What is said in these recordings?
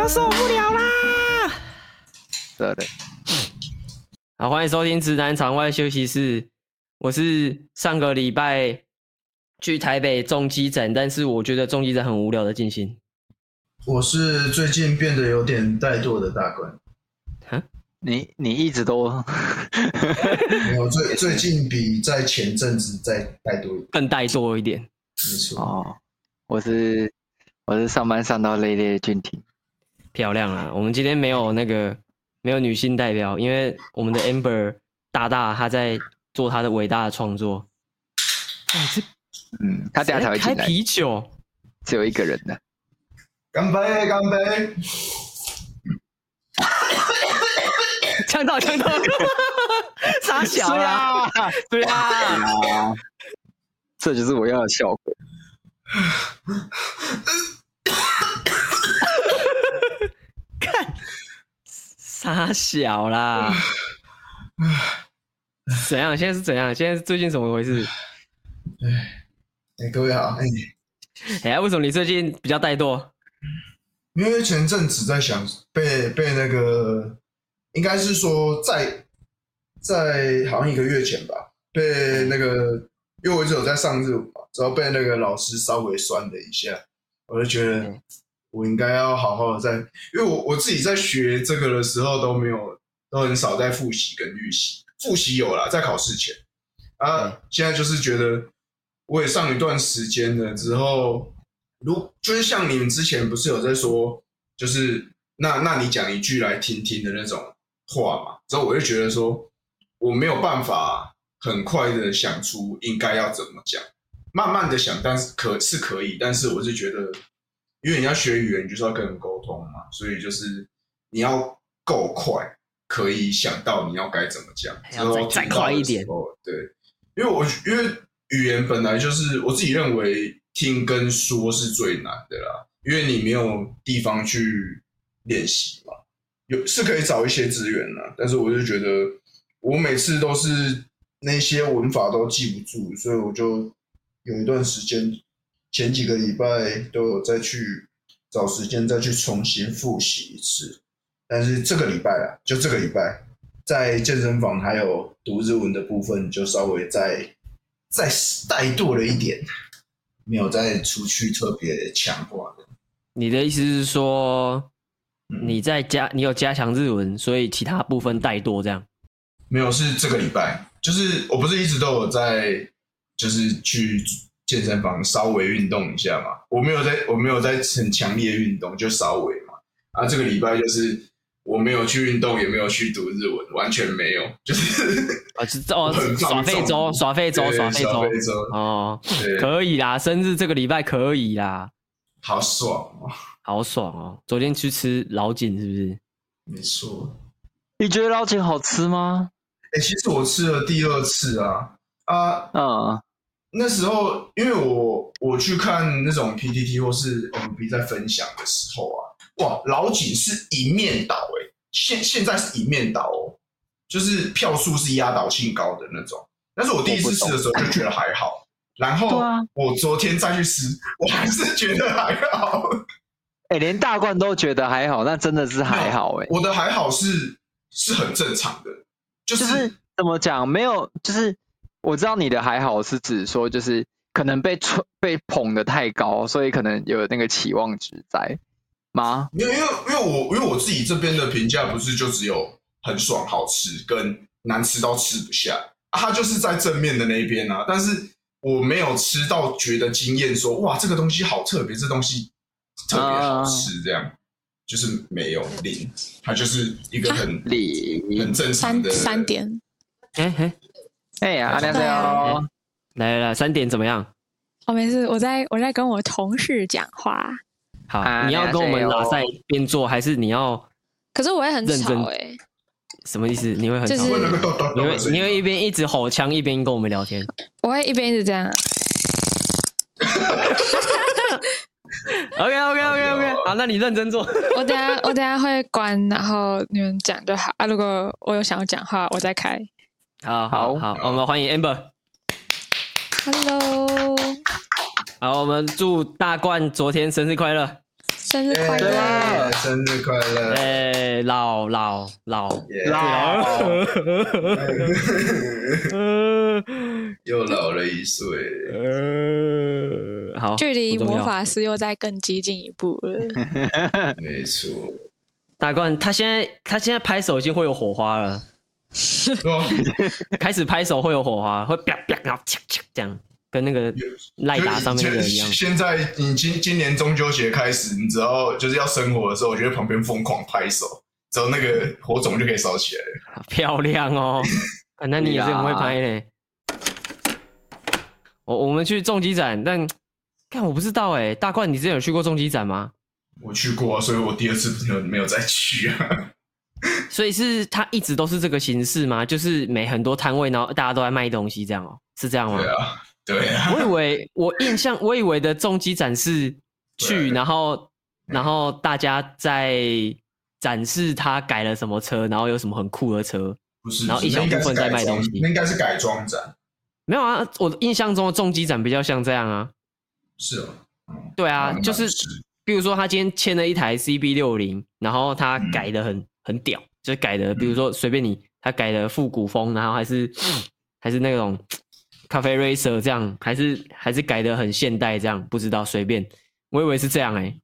要受不了啦！对的。好，欢迎收听直男场外休息室。我是上个礼拜去台北重机展，但是我觉得重机展很无聊的进行。我是最近变得有点怠惰的大官。哈？你你一直都 没有最最近比在前阵子再怠惰，更怠惰一点。没错。哦，我是我是上班上到累累的俊廷。漂亮啊！我们今天没有那个。没有女性代表，因为我们的 Amber 大大她在做她的伟大的创作。哎，这，嗯，他等下才会进来。开啤酒，只有一个人的。干杯，干杯！呛到，呛到！傻小呀，对啊，这就是我要的效果。他小啦，怎样？现在是怎样？现在是最近怎么回事？哎，哎，各位好，哎，哎，为什么你最近比较怠惰？因为前阵子在想被被那个，应该是说在在好像一个月前吧，被那个，因为我一直有在上日舞嘛，之后被那个老师稍微酸了一下，我就觉得。嗯我应该要好好的在，因为我我自己在学这个的时候都没有，都很少在复习跟预习。复习有啦，在考试前啊，嗯、现在就是觉得我也上一段时间了之后，如就是像你们之前不是有在说，就是那那你讲一句来听听的那种话嘛，之后我就觉得说我没有办法很快的想出应该要怎么讲，慢慢的想，但是可是可以，但是我是觉得。因为你要学语言，就是要跟人沟通嘛，所以就是你要够快，可以想到你要该怎么讲，然后再快一点。对，因为我因为语言本来就是我自己认为听跟说是最难的啦，因为你没有地方去练习嘛，有是可以找一些资源啦，但是我就觉得我每次都是那些文法都记不住，所以我就有一段时间。前几个礼拜都有再去找时间再去重新复习一次，但是这个礼拜啊，就这个礼拜，在健身房还有读日文的部分，就稍微再再怠惰了一点，没有再出去特别强化的。你的意思是说，你在加你有加强日文，所以其他部分怠惰这样？没有，是这个礼拜，就是我不是一直都有在，就是去。健身房稍微运动一下嘛，我没有在，我没有在很强烈运动，就稍微嘛。啊，这个礼拜就是我没有去运动，也没有去读日文，完全没有，就是啊，哦，耍废周，耍废周，耍废周，哦，可以啦，生日这个礼拜可以啦，好爽哦，好爽哦。昨天去吃老井是不是？没错。你觉得老井好吃吗？哎、欸，其实我吃了第二次啊，啊，嗯。那时候，因为我我去看那种 PTT 或是 MB 在分享的时候啊，哇，老井是一面倒哎，现现在是一面倒哦，就是票数是压倒性高的那种。但是我第一次吃的时候就觉得还好，然后我昨天再去吃，我还是觉得还好。哎、欸，连大冠都觉得还好，那真的是还好哎。我的还好是是很正常的，就是、就是、怎么讲，没有就是。我知道你的还好是指说，就是可能被吹被捧得太高，所以可能有那个期望值在吗？没有因为因为我因为我自己这边的评价不是就只有很爽好吃跟难吃到吃不下啊，它就是在正面的那一边啊。但是我没有吃到觉得惊艳，说哇这个东西好特别，这东西特别好吃，这样、uh, 就是没有零，它就是一个很零很正常的三,三点，哎嘿。哎呀，阿亮哥，来来来，三点怎么样？哦，没事，我在我在跟我同事讲话。好，你要跟我们拉赛边做，还是你要？可是我会很吵哎。什么意思？你会很吵？就是你会你会一边一直吼腔，一边跟我们聊天。我会一边一直这样。OK OK OK OK，好，那你认真做。我等下我等下会关，然后你们讲就好啊。如果我有想要讲话，我再开。好好好，我们欢迎 Amber。Hello。好，我们祝大冠昨天生日快乐。生日快乐！耶生日快乐！哎，老老老耶老 又老了一岁。呃，好，距离魔法师又再更接近一步了。没错，大冠，他现在他现在拍手已经会有火花了？开始拍手会有火花，会啪啪，然后呛呛这样，跟那个赖达上面那个一样。现在你今今年中秋节开始，你只要就是要生火的时候，我觉得旁边疯狂拍手，之后那个火种就可以烧起来了。漂亮哦！啊、那你也是很会拍嘞。我我们去重机展，但看我不知道哎，大冠，你之前有去过重机展吗？我去过、啊，所以我第二次没有没有再去啊。所以是它一直都是这个形式吗？就是每很多摊位，然后大家都在卖东西，这样哦、喔，是这样吗？对啊，对啊。我以为我印象，我以为的重机展是去，然后然后大家在展示他改了什么车，然后有什么很酷的车，不是，然后一小部分在卖东西，那应该是改装展。没有啊，我印象中的重机展比较像这样啊。是哦。对啊，嗯、就是，比如说他今天签了一台 CB 六零，然后他改的很、嗯、很屌，就是改的，比如说随便你，他改的复古风，然后还是、嗯、还是那种咖啡 racer 这样，还是还是改的很现代这样，不知道随便，我以为是这样哎、欸，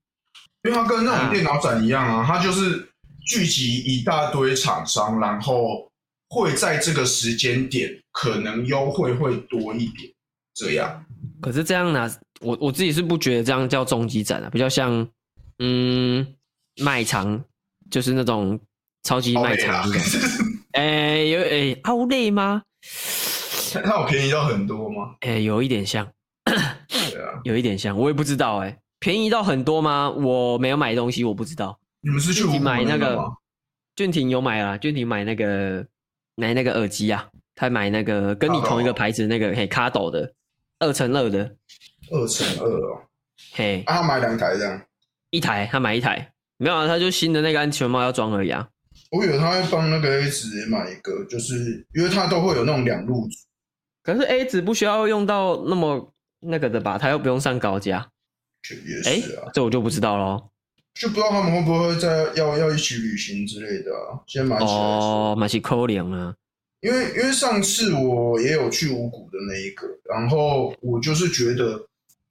因为它跟那种电脑展一样啊，它就是聚集一大堆厂商，然后会在这个时间点可能优惠会多一点，这样。可是这样呢、啊？我我自己是不觉得这样叫终极展啊，比较像嗯卖场，就是那种超级卖场那种。哎、欸，有哎奥莱吗？它有便宜到很多吗？哎、欸，有一点像。对啊，有一点像，我也不知道哎、欸，便宜到很多吗？我没有买东西，我不知道。你们是去买那个？俊廷有买啊，俊廷买那个买那个耳机啊，他买那个跟你同一个牌子那个嘿卡斗的二乘二的。二乘二哦，嘿，啊，他买两台这样，一台他买一台，没有啊，他就新的那个安全帽要装而已啊。我以为他会帮那个 A 子也买一个，就是因为他都会有那种两路组。可是 A 子不需要用到那么那个的吧？他又不用上高架。也是啊、欸，这我就不知道喽。就不知道他们会不会在要要一起旅行之类的啊？先买起来哦，买起扣零啊。因为因为上次我也有去五股的那一个，然后我就是觉得。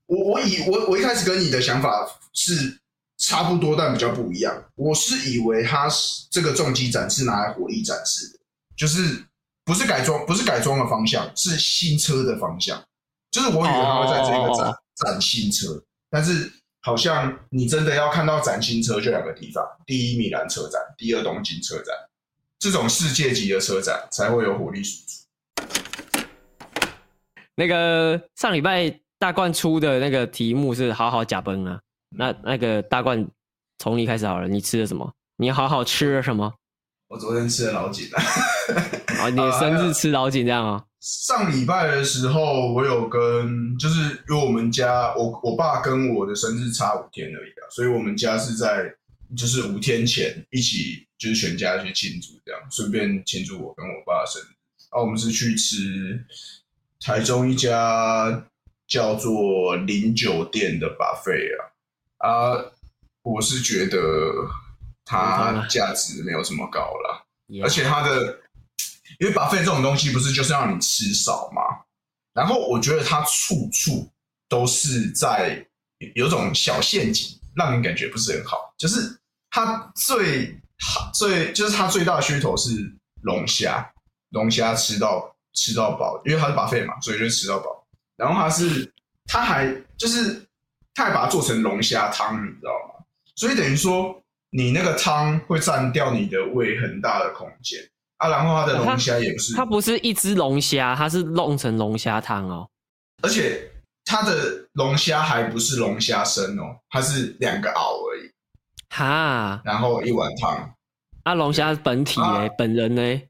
我我以我我一开始跟你的想法是差不多，但比较不一样。我是以为它是这个重机展是拿来火力展示的，就是不是改装，不是改装的方向，是新车的方向。就是我以为它会在这个展、oh. 展新车，但是好像你真的要看到展新车，就两个地方：第一米兰车展，第二东京车展。这种世界级的车展才会有火力输出。那个上礼拜。大冠出的那个题目是好好假崩啊，那那个大冠从你开始好了，你吃了什么？你好好吃了什么？我昨天吃了老井啊，哦，你的生日吃老井这样啊、哦？上礼拜的时候，我有跟，就是因为我们家我我爸跟我的生日差五天而已啊，所以我们家是在就是五天前一起就是全家去庆祝这样，顺便庆祝我跟我爸的生日。啊我们是去吃台中一家。叫做零酒店的 buffet 啊，啊，我是觉得它价值没有这么高了.而且它的，因为 buffet 这种东西不是就是让你吃少吗？然后我觉得它处处都是在有种小陷阱，让你感觉不是很好。就是它最最就是它最大的噱头是龙虾，龙虾吃到吃到饱，因为它是 buffet 嘛，所以就吃到饱。然后它是，它还就是，它还把它做成龙虾汤，你知道吗？所以等于说，你那个汤会占掉你的胃很大的空间啊。然后它的龙虾也不是，它不是一只龙虾，它是弄成龙虾汤哦。而且它的龙虾还不是龙虾生哦，它是两个螯而已。哈，然后一碗汤。啊，龙虾本体哎，啊、本人呢？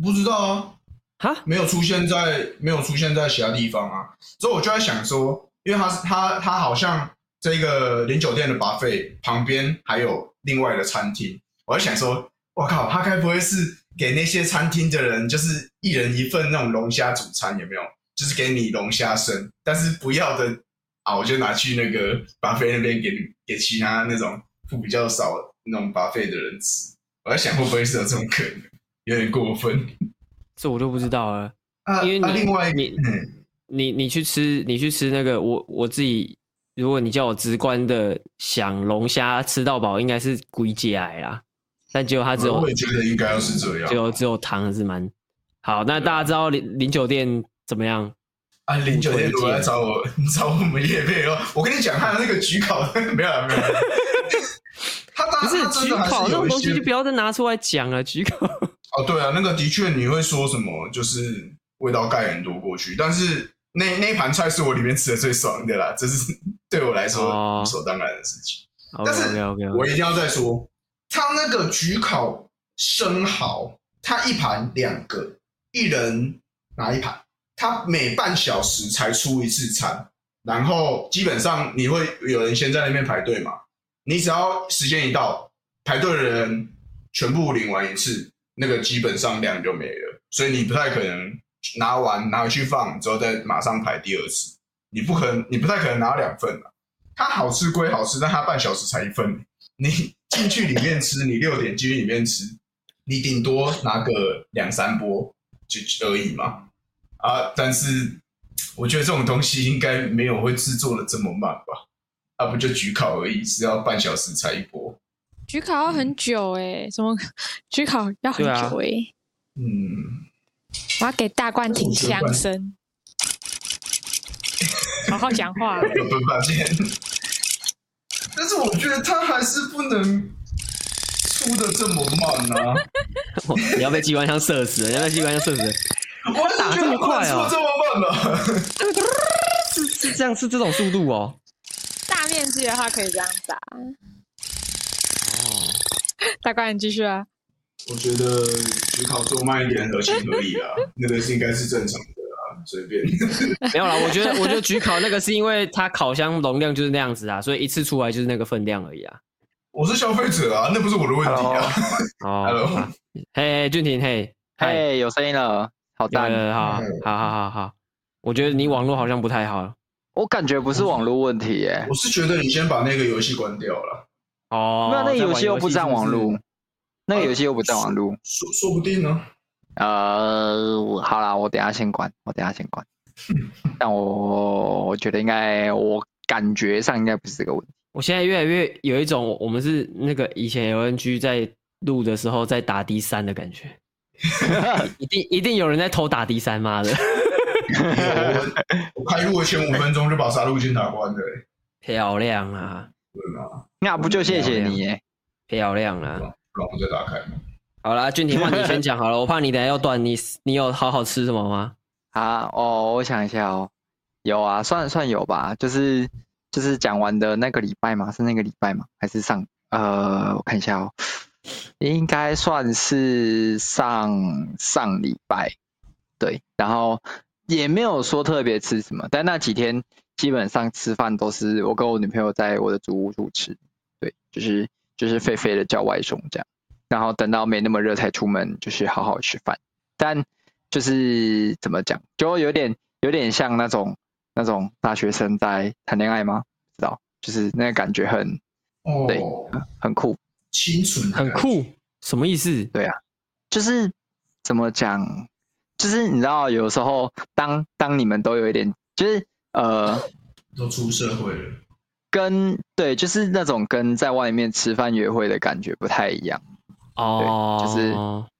不知道啊。哈，没有出现在没有出现在其他地方啊，所以我就在想说，因为他他他好像这个零酒店的 buffet 旁边还有另外的餐厅，我在想说，我靠，他该不会是给那些餐厅的人，就是一人一份那种龙虾主餐有没有？就是给你龙虾生，但是不要的啊，我就拿去那个 buffet 那边给给其他那种付比较少那种 buffet 的人吃。我在想会不会是有这种可能，有点过分。这我就不知道了。啊，因为另外你、嗯、你你去吃你去吃那个我我自己，如果你叫我直观的想龙虾吃到饱，应该是鬼节来啦。但结果它只有，我也觉得应该要是这样。只有只有糖是蛮好。那大家知道林林酒店怎么样？啊，林酒店如果来找我 找我们叶配哦，我跟你讲，他的那个焗烤没有了没有了。他不是焗烤那种东西，就不要再拿出来讲了。焗烤哦，对啊，那个的确你会说什么，就是味道盖很多过去。但是那那一盘菜是我里面吃的最爽的啦，这是 对我来说理所当然的事情。哦、但是我一定要再说。他那个焗烤生蚝，他一盘两个，一人拿一盘。他每半小时才出一次餐，然后基本上你会有人先在那边排队嘛。你只要时间一到，排队的人全部领完一次，那个基本上量就没了。所以你不太可能拿完拿回去放之后再马上排第二次。你不可能，你不太可能拿两份啊。它好吃归好吃，但它半小时才一份。你。进去里面吃，你六点进去里面吃，你顶多拿个两三波就而已嘛。啊，但是我觉得这种东西应该没有会制作的这么慢吧？啊，不就焗烤而已，是要半小时才一波。焗烤要很久哎、欸，什么 焗烤要很久哎、欸？嗯，我要给大冠听枪声，好好讲话。但是我觉得他还是不能出的这么慢呢、啊。你要被机关枪射死了！你要被机关枪射死了！我打这么快啊？出这么慢呢？是是这样，是这种速度哦。大面积的话可以这样打。哦，大官，你继续啊。我觉得焗烤做慢一点合情合理啊，那个是应该是正常的啊。随便，没有啦。我觉得，我觉得焗烤那个是因为它烤箱容量就是那样子啊，所以一次出来就是那个分量而已啊。我是消费者啊，那不是我的问题啊。哦，嘿，俊廷，嘿，嘿，有声音了，好大，好，好好好好。我觉得你网络好像不太好。我感觉不是网络问题耶，我是觉得你先把那个游戏关掉了。哦，那那游戏又不占网络，那个游戏又不在网络，说说不定呢。呃，好啦，我等下先关，我等下先关。但我我觉得应该，我感觉上应该不是这个问题。我现在越来越有一种，我们是那个以前 LNG 在录的时候在打 D 三的感觉，一定一定有人在偷打 D 三，妈的！我开录的前五分钟就把杀戮锏打关了，漂亮啊！对吗？那不就谢谢你？漂亮啊！然后再打开。好啦，俊廷，换你先讲好了，我怕你等下要断。你你有好好吃什么吗？啊哦，我想一下哦，有啊，算算有吧，就是就是讲完的那个礼拜嘛，是那个礼拜吗？还是上呃，我看一下哦，应该算是上上礼拜，对，然后也没有说特别吃什么，但那几天基本上吃饭都是我跟我女朋友在我的主屋处吃，对，就是就是废废的叫外送这样。然后等到没那么热才出门，就是好好吃饭。但就是怎么讲，就有点有点像那种那种大学生在谈恋爱吗？知道，就是那个感觉很，哦、对，很酷，清纯，很酷，什么意思？对啊，就是怎么讲，就是你知道，有时候当当你们都有一点，就是呃，都出社会了，跟对，就是那种跟在外面吃饭约会的感觉不太一样。哦，就是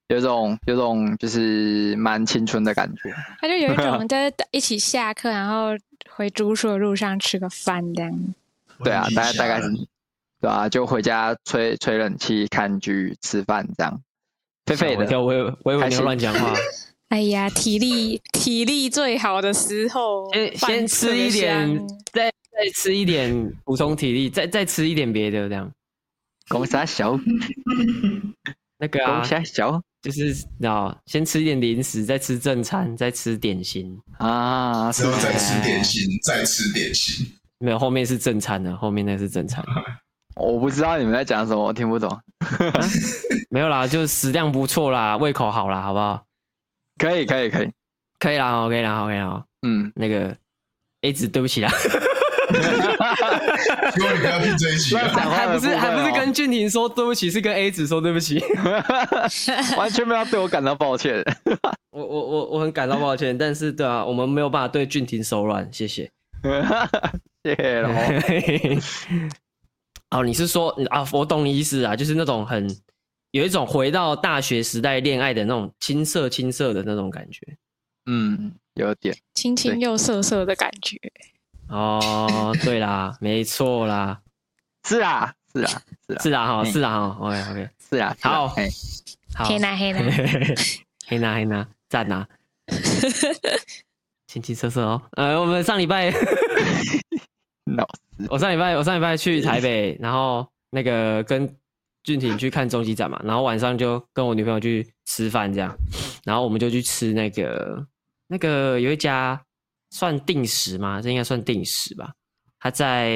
有种有种就是蛮青春的感觉。他就有一种 在一起下课，然后回住宿的路上吃个饭这样。对啊，大概大概是，对啊，就回家吹吹冷气、看剧、吃饭这样。废废的，我我以为你要乱讲话。哎呀，体力体力最好的时候，先先吃一点，再再吃一点补充体力，再再吃一点别的这样。公三小，那个啊，公小就是啊，先吃一点零食，再吃正餐，再吃点心啊，之后再吃点心，再吃点心。没有，后面是正餐的，后面那是正餐。我不知道你们在讲什么，我听不懂。没有啦，就是食量不错啦，胃口好啦，好不好？可以，可以，可以，可以啦，OK 啦，OK 啦。嗯，那个 A 子，对不起啦。希望你不要听这一集啊。那讲话还不是还不是跟俊廷说对不起，是跟 A 子说对不起。完全没有对我感到抱歉。我我我我很感到抱歉，但是对啊，我们没有办法对俊廷手软，谢谢。谢谢喽。哦，你是说啊？我懂你意思啊，就是那种很有一种回到大学时代恋爱的那种青涩青涩的那种感觉。嗯，有点。青青又涩涩的感觉。哦，对啦，没错啦，是啊，是啊，是啊，是啊哈，嗯是啊哈，OK OK，是啊。好嘿好，黑娜黑娜，黑娜 黑娜，赞呐，青青涩涩哦。呃，我们上礼拜 我上礼拜我上礼拜去台北，然后那个跟俊廷去看终极展嘛，然后晚上就跟我女朋友去吃饭这样，然后我们就去吃那个那个有一家算定时吗？这应该算定时吧？他在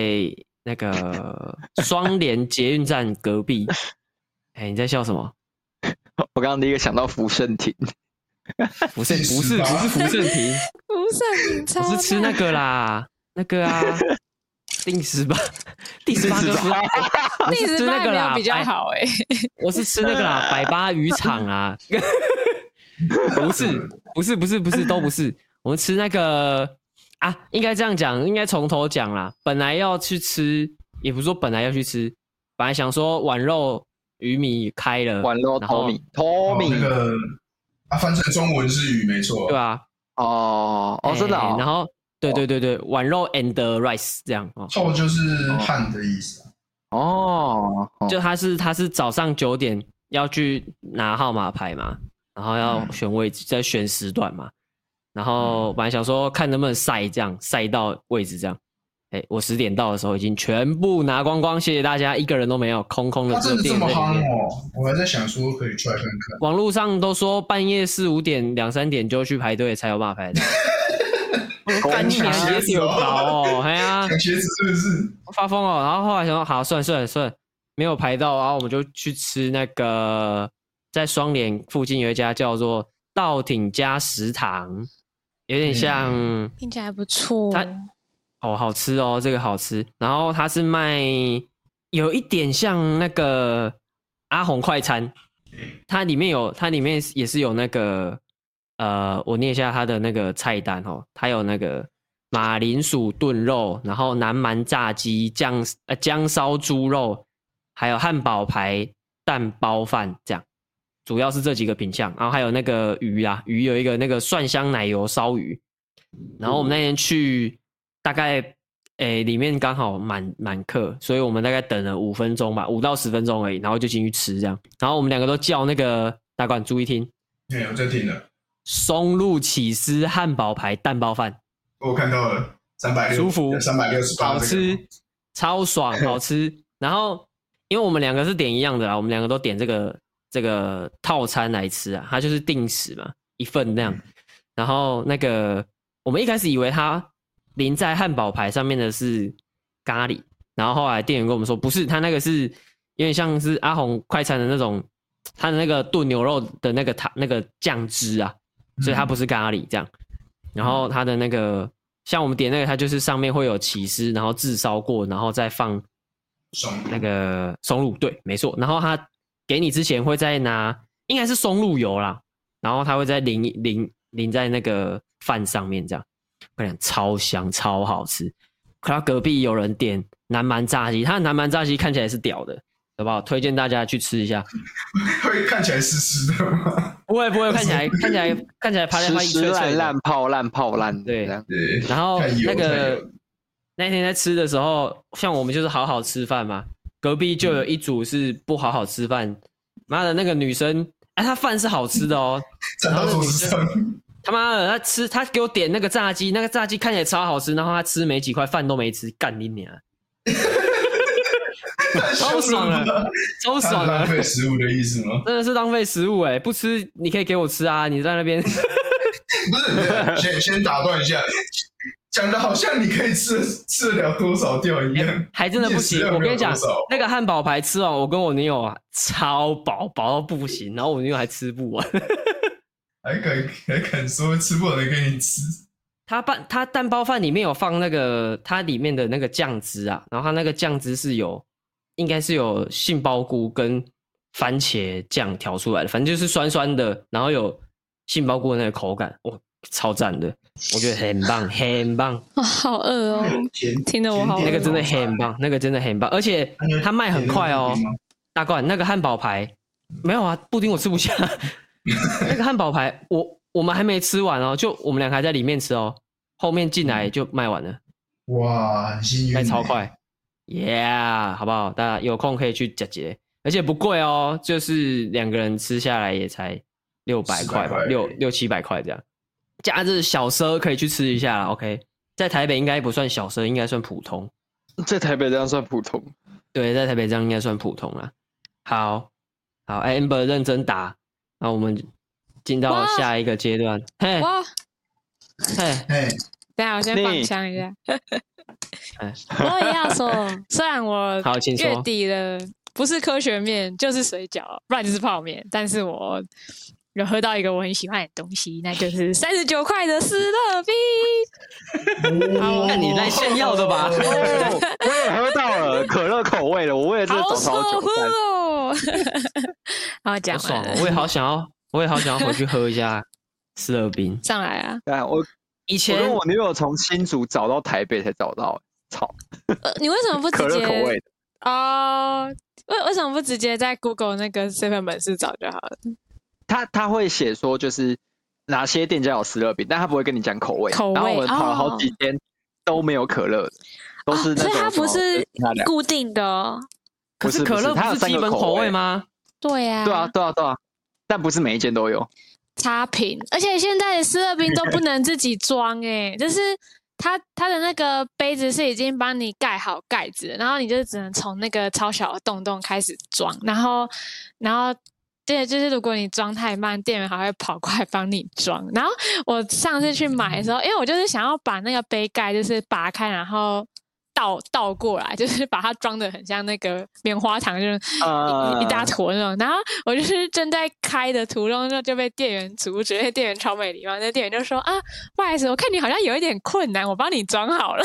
那个 双连捷运站隔壁。哎、你在笑什么？我刚刚第一个想到福盛亭，不是不是不是福盛亭，不是很差。我是吃那个啦，那个啊，定时吧，第十八个不是，我第十是吃那个啦，比较好哎。我是吃那个啦，百八渔场啊，不是不是不是不是都不是，我们吃那个啊，应该这样讲，应该从头讲啦。本来要去吃，也不是说本来要去吃，本来想说碗肉鱼米开了，碗肉然后 Tommy Tommy 那个啊，翻成中文是鱼，没错。对啊，哦哦，真的哦。欸然后对对对对，碗肉 and rice 这样哦，臭就是汗的意思啊。哦，哦就他是他是早上九点要去拿号码牌嘛，然后要选位置，再选时段嘛，然后本来想说看能不能晒这样晒到位置这样，哎，我十点到的时候已经全部拿光光，谢谢大家，一个人都没有，空空的，它只有店真的这么夯在里面。哦！我还在想说可以出来看看。网络上都说半夜四五点、两三点就去排队才有办法排的。我干你娘也是有搞哦，哎呀、抢鞋子是不是？发疯哦，然后后来想说，好，算了算了算了，没有排到，然后我们就去吃那个在双连附近有一家叫做稻挺家食堂，有点像、听起来不错。它哦，好吃哦，这个好吃。然后它是卖有一点像那个阿红快餐，它里面有它里面也是有那个呃，我念一下它的那个菜单哦，它有那个马铃薯炖肉，然后南蛮炸鸡酱呃姜烧猪肉，还有汉堡排蛋包饭这样，主要是这几个品相。然后还有那个鱼啊，鱼有一个那个蒜香奶油烧鱼。然后我们那天去，大概诶里面刚好满满客，所以我们大概等了五分钟吧，五到十分钟而已，然后就进去吃这样。然后我们两个都叫那个大管注意听，没有在听了，松露起司汉堡排蛋包饭，我看到了，三百舒服三百六十八，好吃，超爽，好吃。然后因为我们两个是点一样的啦，我们两个都点这个这个套餐来吃啊，它就是定时嘛，一份那样。然后那个我们一开始以为它淋在汉堡排上面的是咖喱，然后后来店员跟我们说不是，它那个是有点像是阿红快餐的那种，它的那个炖牛肉的那个汤那个酱汁啊，所以它不是咖喱这样。然后它的那个像我们点那个，它就是上面会有起司，然后炙烧过，然后再放爽那个松露，对，没错。然后它给你之前会再拿，应该是松露油啦，然后它会再淋淋淋在那个饭上面，这样，我跟你讲超香超好吃。可他隔壁有人点南蛮炸鸡，他的南蛮炸鸡看起来是屌的，好不好？推荐大家去吃一下。会看起来湿湿的吗？不会不会，看起来 看起来看起来趴在花一湿湿烂脆脆烂泡烂泡烂，对对，然后那个那天在吃的时候，像我们就是好好吃饭嘛，隔壁就有一组是不好好吃饭。妈的，那个女生，哎，她饭是好吃的哦。站到桌子上，他妈的，她吃，她给我点那个炸鸡，那个炸鸡看起来超好吃，然后她吃没几块饭都没吃，干你娘！超爽了，超爽的浪，费食物的意思吗？真的是浪费食物哎！不吃你可以给我吃啊，你在那边。不是，先先打断一下，讲的好像你可以吃吃得了多少掉一样，还真的不行。我跟你讲，那个汉堡排吃完，我跟我女友啊超饱，饱到不行，然后我女友还吃不完。还敢还敢说吃不完的给你吃？它蛋它蛋包饭里面有放那个它里面的那个酱汁啊，然后它那个酱汁是有应该是有杏鲍菇跟番茄酱调出来的，反正就是酸酸的，然后有杏鲍菇的那个口感，哇，超赞的，我觉得很棒，很棒。哦，好饿哦，听得我好饿。那个真的很棒，那个真的很棒，而且它卖很快哦。大罐那个汉堡排没有啊，布丁我吃不下。那个汉堡排我我们还没吃完哦，就我们两个还在里面吃哦，后面进来就卖完了。哇，很幸运，卖超快，Yeah，好不好？大家有空可以去解决，而且不贵哦，就是两个人吃下来也才六百块吧，六六七百块这样。假日小奢可以去吃一下，OK。在台北应该不算小奢，应该算普通。在台北这样算普通？对，在台北这样应该算普通了。好，好，哎，Amber 认真打，那我们进到下一个阶段。嘿，嘿，嘿，等下我先放枪一下。我也要说，虽然我 月底了，不是科学面就是水饺，不然就是泡面，但是我有喝到一个我很喜欢的东西，那就是三十九块的斯乐冰。好，那你在炫耀的吧？我也喝到了可乐口味的，我为 了这个找超久。好讲爽，我也好想要，我也好想要回去喝一下斯乐冰。上来啊！对我以前我跟我女友从新竹找到台北才找到，操！你为什么不直接可乐口味的哦？为为什么不直接在 Google 那个 seven 门市找就好了？他他会写说就是哪些店家有思乐冰，但他不会跟你讲口味。口味。然后我们跑了好几天都没有可乐的，都是那种。所以它不是固定的。可是可乐不是基本口味吗？对呀。对啊，对啊，对啊，但不是每一间都有。差评，而且现在的思乐冰都不能自己装哎，就是它它的那个杯子是已经帮你盖好盖子，然后你就只能从那个超小的洞洞开始装，然后然后。对，就是如果你装太慢，店员还会跑过来帮你装。然后我上次去买的时候，因为我就是想要把那个杯盖就是拔开，然后倒倒过来，就是把它装的很像那个棉花糖，就是一、uh... 一大坨那种。然后我就是正在开的途中，就就被店员阻止，因为店员超没礼貌。那店员就说：“啊，不好意思，我看你好像有一点困难，我帮你装好了。”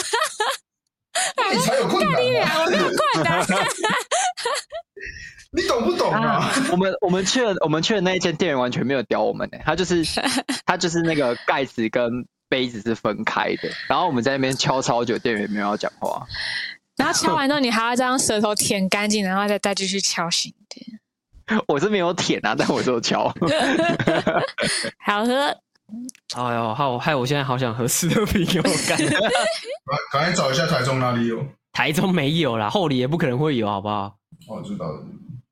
你才有困 难、啊，我没有困难。你懂不懂啊？啊我们我们去了我们去的那一间店员完全没有屌我们呢，他就是 他就是那个盖子跟杯子是分开的，然后我们在那边敲超久，店员没有要讲话。然后敲完之后，你还要再用舌头舔干净，然后再再继续敲醒点。我是没有舔啊，但我就敲。好喝。哎呦，害我害我现在好想喝思乐冰，给我干。赶紧找一下台中哪里有？台中没有啦，后里也不可能会有，好不好？我知道了。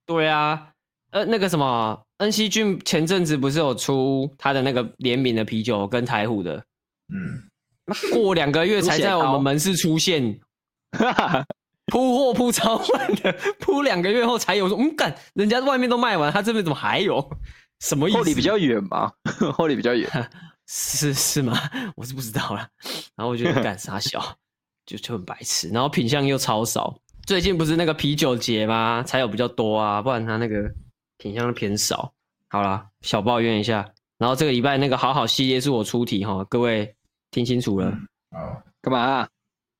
对啊，呃，那个什么，恩熙俊前阵子不是有出他的那个联名的啤酒跟台虎的，嗯，过两个月才在我们门市出现，铺货铺超慢的，铺两个月后才有，说嗯干，人家外面都卖完，他这边怎么还有？什么意思？后里比较远吗？后里比较远，是是吗？我是不知道啦。然后我觉得干啥小，就就很白痴，然后品相又超少。最近不是那个啤酒节吗？才有比较多啊，不然它那个品相偏少。好啦，小抱怨一下。然后这个礼拜那个好好系列是我出题哈，各位听清楚了。好，干嘛啊？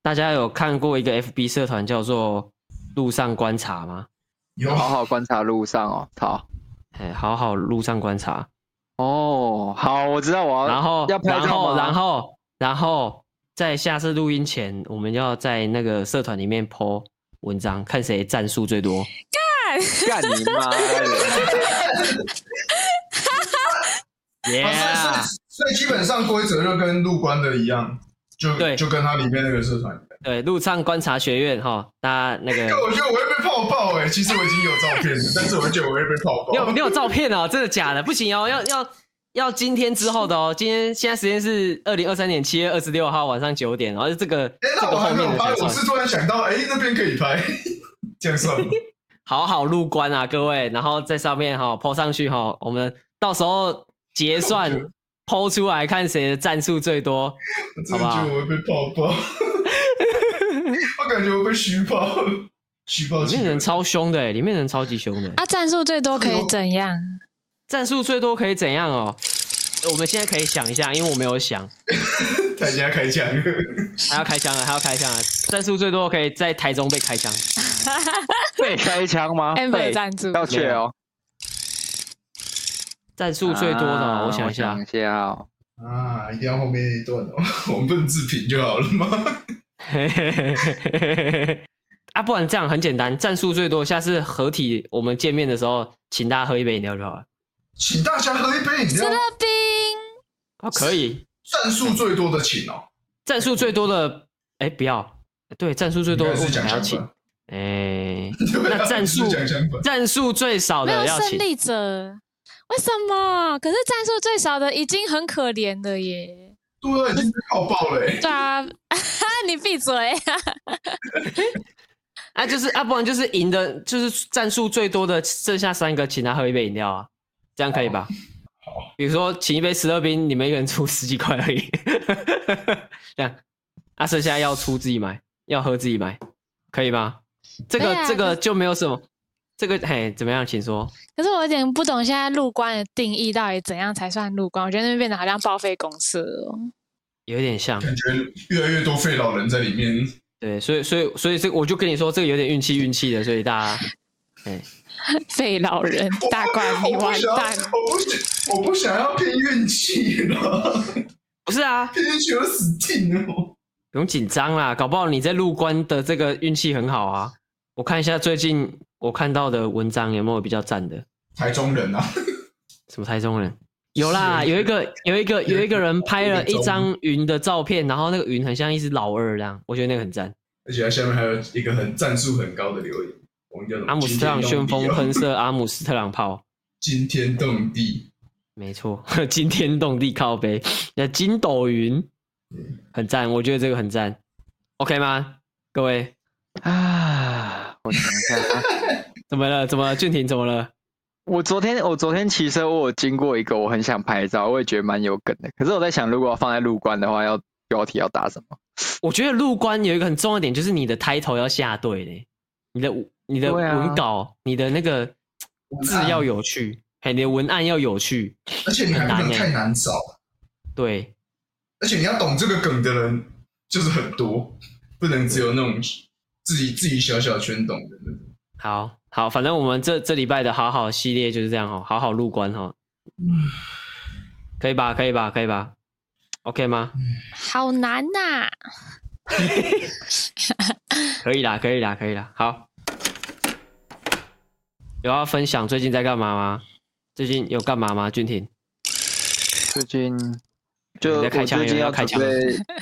大家有看过一个 FB 社团叫做“路上观察”吗？有，好好观察路上哦。好，哎，好好路上观察。哦，好，我知道我要。然后要拍照吗？然后，然后，然后在下次录音前，我们要在那个社团里面 po。文章看谁赞数最多，干干你妈的！耶！所以基本上规则就跟入关的一样，就对，就跟他里面那个社团一样。对，路上观察学院哈，大家那个。我觉得我会被泡爆哎！其实我已经有照片了，但是我觉得我会被泡爆。你有你有照片哦？真的假的？不行哦，要要要今天之后的哦。今天现在时间是二零二三年七月二十六号晚上九点，然后这个。哎、欸，那我还没有拍，我是突然想到，哎、欸，那边可以拍，这样算吗？好好入关啊，各位，然后在上面哈、哦、po 上去哈、哦，我们到时候结算 po 出来看谁的赞数最多，好不好？我觉得我会被泡爆，我感觉我被虚爆，虚爆。里面人超凶的，里面人超级凶的。啊，赞数最多可以怎样？战术最多可以怎样哦？我们现在可以想一下，因为我没有想。大家开枪，还要开枪了，还要开枪了。战术最多可以在台中被开枪，被开枪吗？被赞助要去哦。战术最多的，啊、我想一下，想一下哦。啊，一定要后面那一段哦，我们不能自评就好了吗？啊，不然这样很简单，战术最多，下次合体我们见面的时候，请大家喝一杯饮料就好了。请大家喝一杯饮料。斯乐冰哦，可以。战术最多的请哦。战术最多的，哎，不要。对，战术最多的我们还要请。哎，那战术战术最少的要请。没有胜利者。为什么？可是战术最少的已经很可怜了耶。对啊，已经被泡爆了。对啊，你闭嘴。啊，就是啊，不然就是赢的，就是战术最多的剩下三个，请他喝一杯饮料啊，这样可以吧？好，比如说请一杯十二冰，你们一个人出 十几块而已，这样，啊，剩下要出自己买，要喝自己买，可以吗？这个、啊、这个就没有什么，这个嘿，怎么样？请说。可是我有点不懂现在入关的定义到底怎样才算入关？我觉得那边变得好像报废公司哦，有点像，感觉越来越多废老人在里面。对，所以所以所以这我就跟你说，这个有点运气运气的，所以大家，哎，废老人大怪你完蛋，我不想我不想要拼运气了，不是啊，拼运气我死定了，不用紧张啦，搞不好你在入关的这个运气很好啊，我看一下最近我看到的文章有没有比较赞的，台中人啊，什么台中人？有啦，有一个有一个有一个人拍了一张云的照片，然后那个云很像一只老二这样，我觉得那个很赞。而且它下面还有一个很战术很高的留言，我们叫做阿姆斯特朗旋风喷射阿姆斯特朗炮，惊天动地，没错，惊天动地靠背，那筋斗云，很赞，我觉得这个很赞，OK 吗？各位啊，我想一下，怎么了？怎么了？俊廷怎么了？我昨天我昨天骑车，我有经过一个，我很想拍照，我也觉得蛮有梗的。可是我在想，如果要放在入关的话，要标题要打什么？我觉得入关有一个很重要的点，就是你的 title 要下对嘞，你的你的文稿，啊、你的那个字要有趣，哎你的文案要有趣，而且你还不能太难找。对，而且你要懂这个梗的人就是很多，不能只有那种自己自己小小圈懂的那种。好。好，反正我们这这礼拜的好好系列就是这样哦，好好入关哈，嗯，可以吧？可以吧？可以吧？OK 吗？好难呐、啊！可以啦，可以啦，可以啦。好，有要分享最近在干嘛吗？最近有干嘛吗？俊廷？最近就在开枪，要开枪。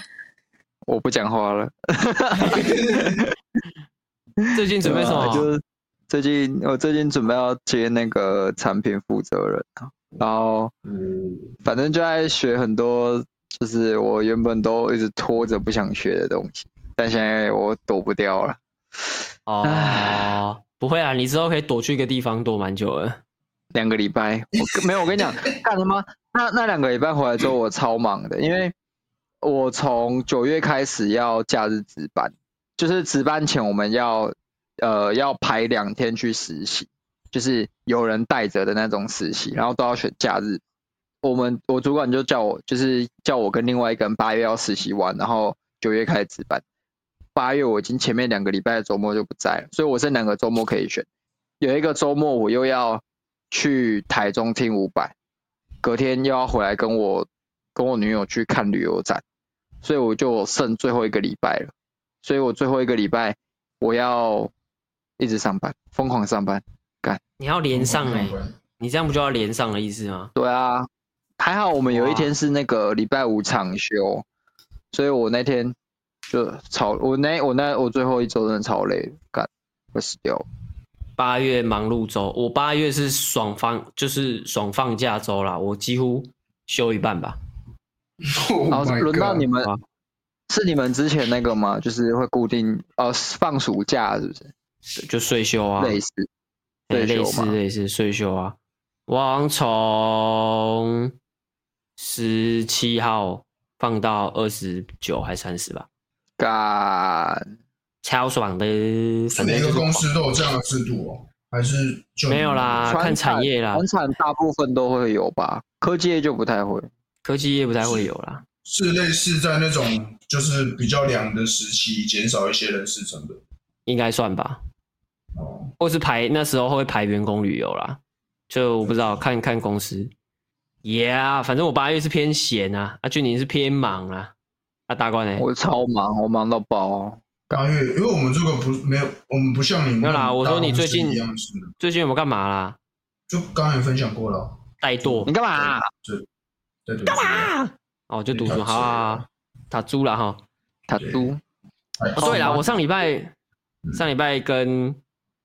我不讲话了。最近准备什么？就是最近我最近准备要接那个产品负责人，然后反正就在学很多，就是我原本都一直拖着不想学的东西，但现在我躲不掉了。哦，唉不会啊，你之后可以躲去一个地方躲蛮久了，两个礼拜。我没有，我跟你讲，干什么？那那两个礼拜回来之后我超忙的，因为我从九月开始要假日值班，就是值班前我们要。呃，要排两天去实习，就是有人带着的那种实习，然后都要选假日。我们我主管就叫我，就是叫我跟另外一个人八月要实习完，然后九月开始值班。八月我已经前面两个礼拜的周末就不在了，所以我剩两个周末可以选。有一个周末我又要去台中听伍佰，隔天又要回来跟我跟我女友去看旅游展，所以我就剩最后一个礼拜了。所以我最后一个礼拜我要。一直上班，疯狂上班，干！你要连上哎、欸，你这样不就要连上的意思吗？对啊，还好我们有一天是那个礼拜五长休，所以我那天就超我那我那我最后一周真的超累，干，会死掉。八月忙碌周，我八月是爽放，就是爽放假周啦，我几乎休一半吧。然后轮到你们，是你们之前那个吗？就是会固定呃放暑假是不是？就睡休啊，类似，对，类似类似睡休啊。我好像从十七号放到二十九还三十吧，干，超爽的。每个公司都有这样的制度哦，还是就没有啦？看产业啦，传产大部分都会有吧，科技业就不太会，科技业不太会有啦。是类似在那种就是比较凉的时期，减少一些人事成本，应该算吧。哦，或是排那时候会排员工旅游啦，就我不知道看看公司。Yeah，反正我八月是偏闲啊，阿俊你是偏忙啊，啊大官呢？我超忙，我忙到爆。八月，因为我们这个不没有，我们不像你们。没有啦，我说你最近最近有没有干嘛啦？就刚刚也分享过了，怠惰。你干嘛？对对。干嘛？哦，就读书，好啊，他租了哈，他租。哦，对啦，我上礼拜上礼拜跟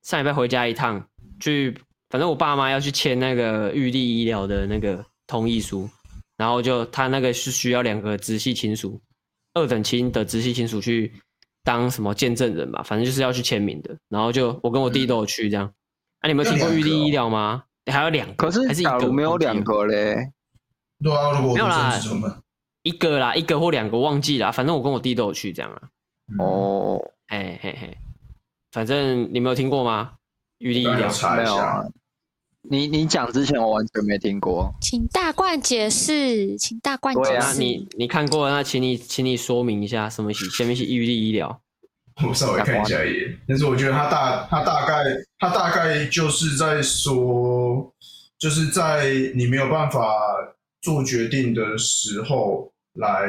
上礼拜回家一趟，去，反正我爸妈要去签那个玉立医疗的那个同意书，然后就他那个是需要两个直系亲属，二等亲的直系亲属去。当什么见证人吧，反正就是要去签名的。然后就我跟我弟都有去这样。嗯、啊，你们有听过玉立医疗吗？还有两个，可是还是一个没有两个嘞？对啊，如果没有啦，一个啦，一个或两个忘记了。反正我跟我弟都有去这样啊。哦，嘿嘿嘿，反正你没有听过吗？玉立医疗没有啊。你你讲之前我完全没听过，请大冠解释，请大冠解释。对啊，你你看过，那请你请你说明一下什么是什么是玉立医疗。我稍微看一下一眼，但是我觉得他大他大概他大概就是在说，就是在你没有办法做决定的时候来，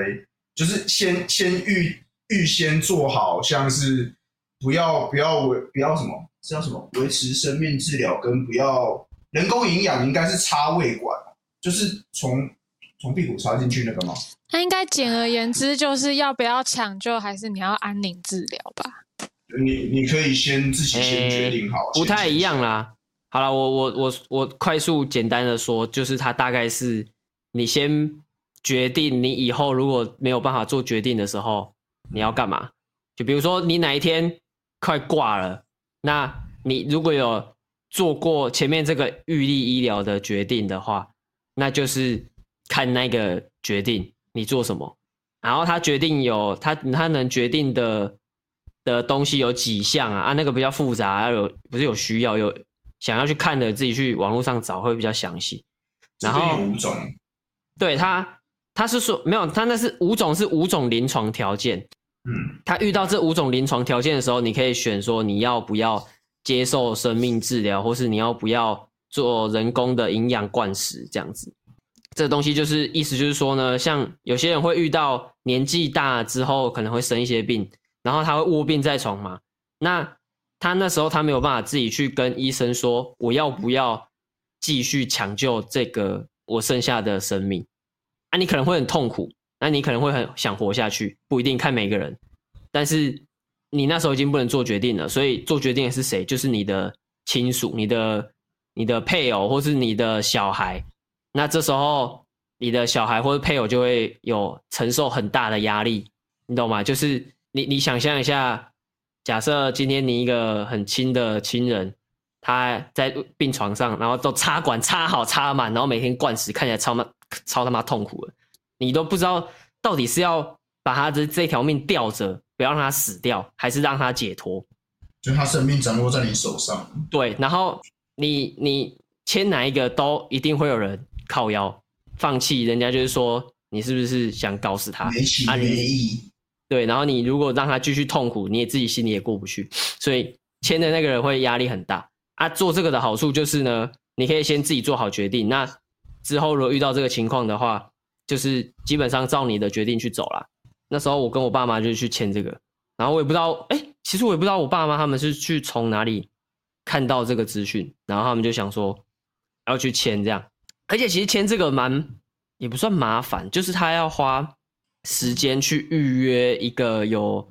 就是先先预预先做好，像是不要不要维不要什么，这叫什么维持生命治疗跟不要。人工营养应该是插胃管，就是从从屁股插进去那个吗？那应该简而言之，就是要不要抢救，还是你要安宁治疗吧？你你可以先自己先决定好，欸、不太一样啦。好了，我我我我快速简单的说，就是它大概是你先决定你以后如果没有办法做决定的时候，你要干嘛？就比如说你哪一天快挂了，那你如果有。做过前面这个玉立医疗的决定的话，那就是看那个决定你做什么，然后他决定有他他能决定的的东西有几项啊啊，那个比较复杂，要有不是有需要有想要去看的自己去网络上找会比较详细。然后五种，对他他是说没有，他那是五种是五种临床条件，嗯，他遇到这五种临床条件的时候，你可以选说你要不要。接受生命治疗，或是你要不要做人工的营养灌食这样子？这东西就是意思就是说呢，像有些人会遇到年纪大之后可能会生一些病，然后他会卧病在床嘛。那他那时候他没有办法自己去跟医生说，我要不要继续抢救这个我剩下的生命？啊，你可能会很痛苦，那你可能会很想活下去，不一定看每个人，但是。你那时候已经不能做决定了，所以做决定的是谁？就是你的亲属、你的、你的配偶，或是你的小孩。那这时候，你的小孩或者配偶就会有承受很大的压力，你懂吗？就是你，你想象一下，假设今天你一个很亲的亲人，他在病床上，然后都插管插好插满，然后每天灌食，看起来超妈超他妈痛苦的，你都不知道到底是要把他的这条命吊着。不要让他死掉，还是让他解脱？就他生命掌握在你手上。对，然后你你签哪一个都一定会有人靠腰放弃，人家就是说你是不是想搞死他？没情没义。对，然后你如果让他继续痛苦，你也自己心里也过不去，所以签的那个人会压力很大啊。做这个的好处就是呢，你可以先自己做好决定，那之后如果遇到这个情况的话，就是基本上照你的决定去走啦。那时候我跟我爸妈就去签这个，然后我也不知道，哎、其实我也不知道我爸妈他们是去从哪里看到这个资讯，然后他们就想说要去签这样，而且其实签这个蛮也不算麻烦，就是他要花时间去预约一个有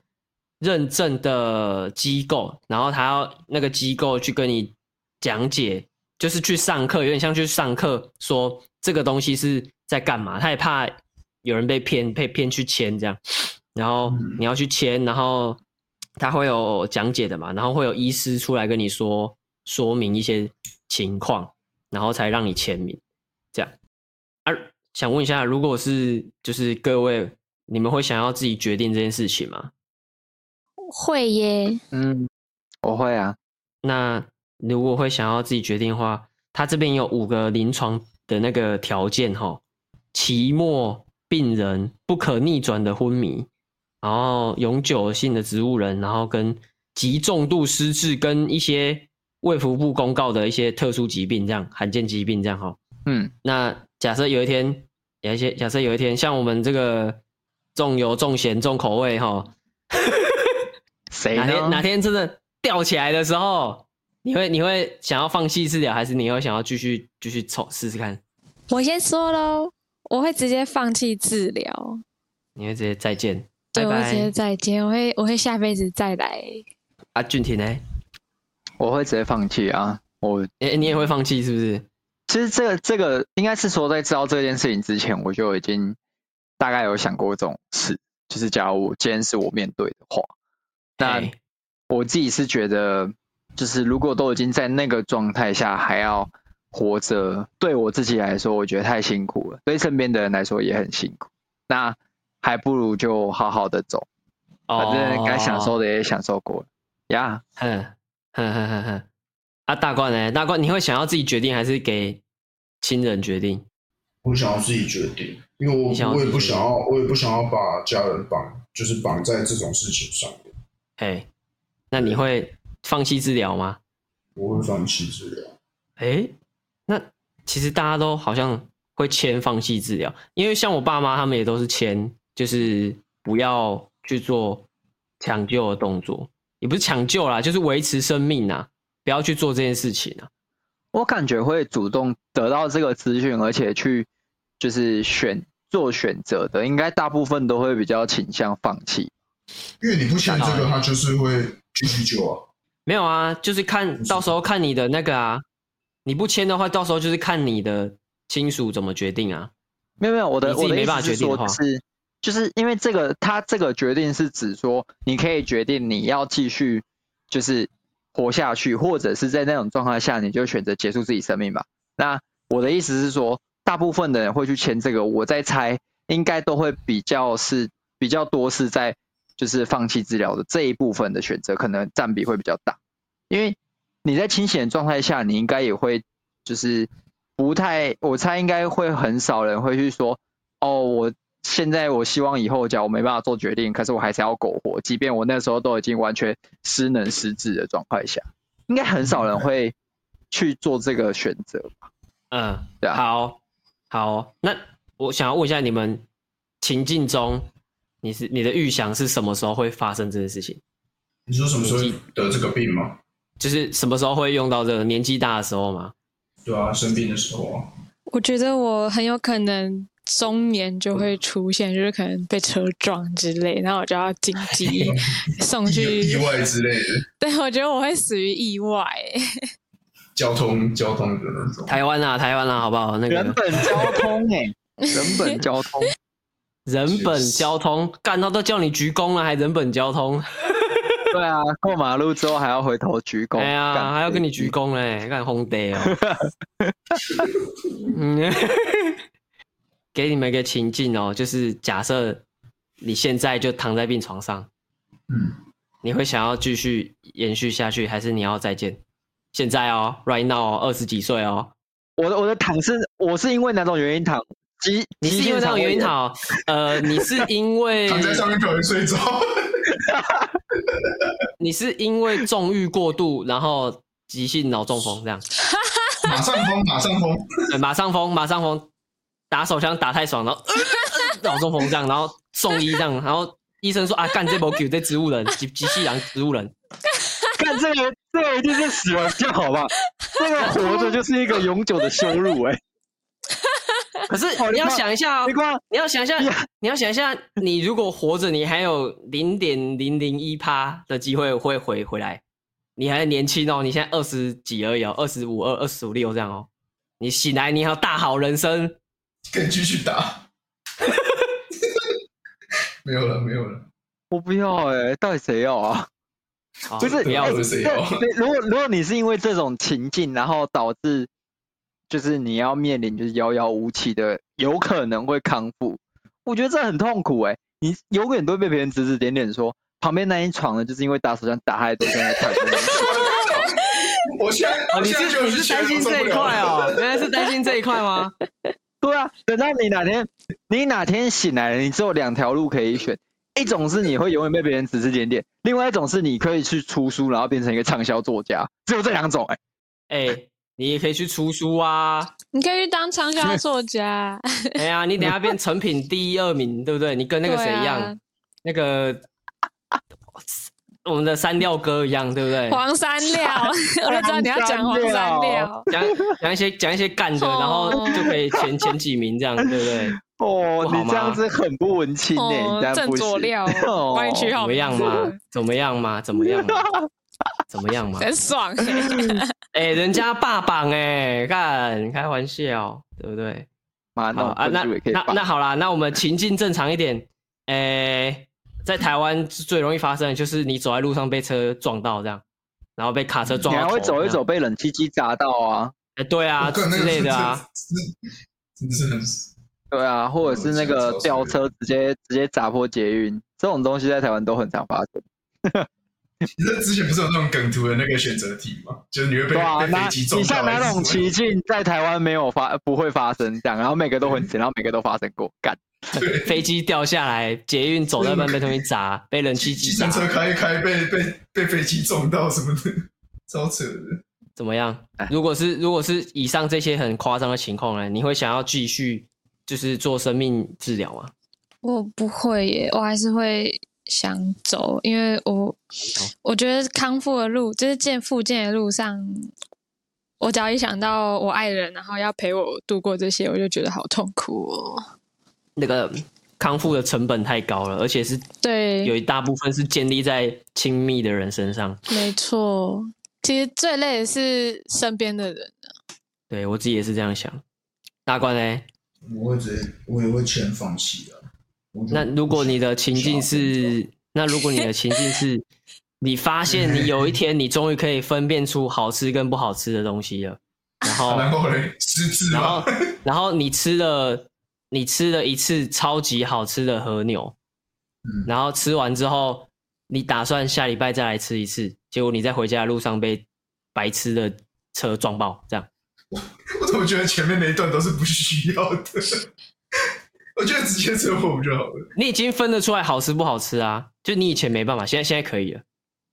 认证的机构，然后他要那个机构去跟你讲解，就是去上课，有点像去上课，说这个东西是在干嘛，他也怕。有人被骗，被骗去签这样，然后你要去签，然后他会有讲解的嘛，然后会有医师出来跟你说说明一些情况，然后才让你签名这样。啊，想问一下，如果是就是各位，你们会想要自己决定这件事情吗？会耶，嗯，我会啊。那如果会想要自己决定的话，他这边有五个临床的那个条件哈，期末。病人、不可逆转的昏迷，然后永久性的植物人，然后跟极重度失智，跟一些卫福部公告的一些特殊疾病，这样罕见疾病这样哈。嗯，那假设有一天，有一些假设有一天，像我们这个重油、重咸、重口味哈，谁哪天哪天真的吊起来的时候，你会你会想要放弃治疗，还是你会想要继续继续抽试试看？我先说喽，我会直接放弃治疗。你会直接再见，对，拜拜我会直接再见，我会我会下辈子再来。阿俊廷呢？我会直接放弃啊！我诶，你也会放弃是不是？其实这个这个应该是说，在知道这件事情之前，我就已经大概有想过这种事。就是假如我今天是我面对的话，那我自己是觉得，就是如果都已经在那个状态下，还要活着，对我自己来说，我觉得太辛苦了；对身边的人来说也很辛苦。那还不如就好好的走，反正该享受的也享受过了呀。哼哼哼哼哼。啊，大冠呢？大冠，你会想要自己决定，还是给亲人决定？我想要自己决定，因为我我也不想要，我也不想要把家人绑，就是绑在这种事情上面。哎，那你会放弃治疗吗？我会放弃治疗。哎，那其实大家都好像会签放弃治疗，因为像我爸妈他们也都是签，就是不要去做抢救的动作，也不是抢救啦，就是维持生命啊。不要去做这件事情啊！我感觉会主动得到这个资讯，而且去就是选做选择的，应该大部分都会比较倾向放弃。因为你不签这个，他就是会继续救啊。没有啊，就是看到时候看你的那个啊，你不签的话，到时候就是看你的亲属怎么决定啊。没有没有，我的我的没办法决定的话，是就是因为这个，他这个决定是指说，你可以决定你要继续就是。活下去，或者是在那种状态下，你就选择结束自己生命吧。那我的意思是说，大部分的人会去签这个，我在猜，应该都会比较是比较多是在就是放弃治疗的这一部分的选择，可能占比会比较大。因为你在清醒的状态下，你应该也会就是不太，我猜应该会很少人会去说，哦，我。现在我希望以后，假如我没办法做决定，可是我还是要苟活，即便我那时候都已经完全失能失智的状态下，应该很少人会去做这个选择吧？嗯，对啊。好，好，那我想要问一下你们情境中，你是你的预想是什么时候会发生这件事情？你说什么时候得这个病吗？就是什么时候会用到这个年纪大的时候吗？对啊，生病的时候啊。我觉得我很有可能。中年就会出现，就是可能被车撞之类，然后我就要紧急 送去意外之类的。对，我觉得我会死于意外。交通交通的那种。台湾啊，台湾啊，好不好？那个人本交通哎，人本交通，人本交通，干到都叫你鞠躬了，还人本交通？对啊，过马路之后还要回头鞠躬。哎呀，还要跟你鞠躬嘞，干红灯哦。嗯。给你们一个情境哦，就是假设你现在就躺在病床上，嗯，你会想要继续延续下去，还是你要再见？现在哦，right now，二十几岁哦，我的我的躺是，我是因为哪种原因躺？急，你是因为哪种原因躺？呃，你是因为躺在上面可能睡着，你是因为纵欲过度，然后急性脑中风这样？马上疯，马上疯，对，马上疯，马上疯。打手枪打太爽，然后 脑中风这样，然后送医这样，然后医生说啊，干这波 Q 这植物人，机机器人植物人，干这个这个一定是死了就好吧？这个活着就是一个永久的羞辱哎、欸。可是你要想一下哦，你要想一下，你要想一下，你如果活着，你还有零点零零一趴的机会会回回来，你还年轻哦，你现在二十几而已哦，二十五二二十五六这样哦，你醒来你还有大好人生。可以继续打，没有了，没有了。我不要哎、欸，到底谁要啊？好不是不要是谁要？如果如果你是因为这种情境，然后导致就是你要面临就是遥遥无期的，有可能会康复，我觉得这很痛苦哎、欸。你永远都被别人指指点点说，旁边那一床呢，就是因为打手枪打太多，现在太多。我现在，哦，你是你是担心这一块哦？原来是担心这一块吗？对啊，等到你哪天你哪天醒来了，你只有两条路可以选，一种是你会永远被别人指指点点，另外一种是你可以去出书，然后变成一个畅销作家，只有这两种哎、欸。哎、欸，你也可以去出书啊，你可以去当畅销作家。哎呀，你等下变成品第一二名，对不对？你跟那个谁一样，啊、那个。我们的山料哥一样，对不对？黄山料，我就知道你要讲黄山料，讲讲一些讲一些干的，然后就可以前前几名这样，对不对？哦，你这样子很不文青哎，正佐料，怎么样嘛？怎么样嘛？怎么样嘛？怎么样嘛？很爽 哎，人家霸榜哎，看开玩笑，对不对？好啊，那那那好啦，那我们情境正常一点，哎。在台湾最容易发生的就是你走在路上被车撞到这样，然后被卡车撞到。你还会走一走被冷气机砸到啊？哎，对啊，之类的啊。真是。对啊，或者是那个吊车直接直接砸破捷运，这种东西在台湾都很常发生。你这之前不是有那种梗图的那个选择题吗？就是你会被被飞机撞到。你像哪种奇境在台湾没有发不会发生这样，然后每个都很然后每个都发生过干。飞机掉下来，捷运走在半被东西砸，被人气机砸。车开一开，被被被飞机撞到什么的，超扯的。怎么样？如果是如果是以上这些很夸张的情况呢？你会想要继续就是做生命治疗吗？我不会耶，我还是会想走，因为我我觉得康复的路就是见复健的路上，我只要一想到我爱人，然后要陪我度过这些，我就觉得好痛苦哦。那个康复的成本太高了，而且是对有一大部分是建立在亲密的人身上。没错，其实最累的是身边的人。对，我自己也是这样想。大冠呢？我会直接，我也会全放弃的。那如果你的情境是，那如果你的情境是，你发现你有一天你终于可以分辨出好吃跟不好吃的东西了，然后然后嘞，吃吃，然后然后你吃了。你吃了一次超级好吃的和牛，嗯，然后吃完之后，你打算下礼拜再来吃一次，结果你在回家的路上被白痴的车撞爆，这样。我我怎么觉得前面那一段都是不需要的？我觉得直接车祸就好了。你已经分得出来好吃不好吃啊？就你以前没办法，现在现在可以了，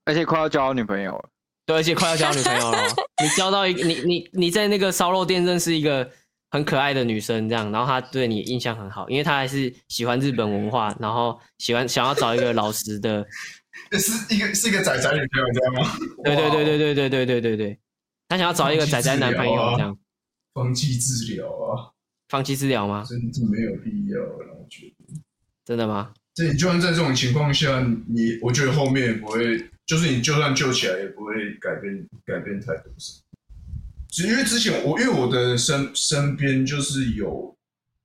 而且快要交女朋友了。对，而且快要交女朋友了。你交到一个，你你你在那个烧肉店认识一个。很可爱的女生，这样，然后她对你印象很好，因为她还是喜欢日本文化，然后喜欢想要找一个老实的，是一个是一个仔仔女朋友，这样吗？对对对对对对对对对对，她想要找一个仔仔男朋友，这样。放弃治疗啊？放弃治疗吗？真的没有必要，我觉得。真的吗？这你就算在这种情况下，你我觉得后面也不会，就是你就算救起来，也不会改变改变太多事。只因为之前我因为我的身身边就是有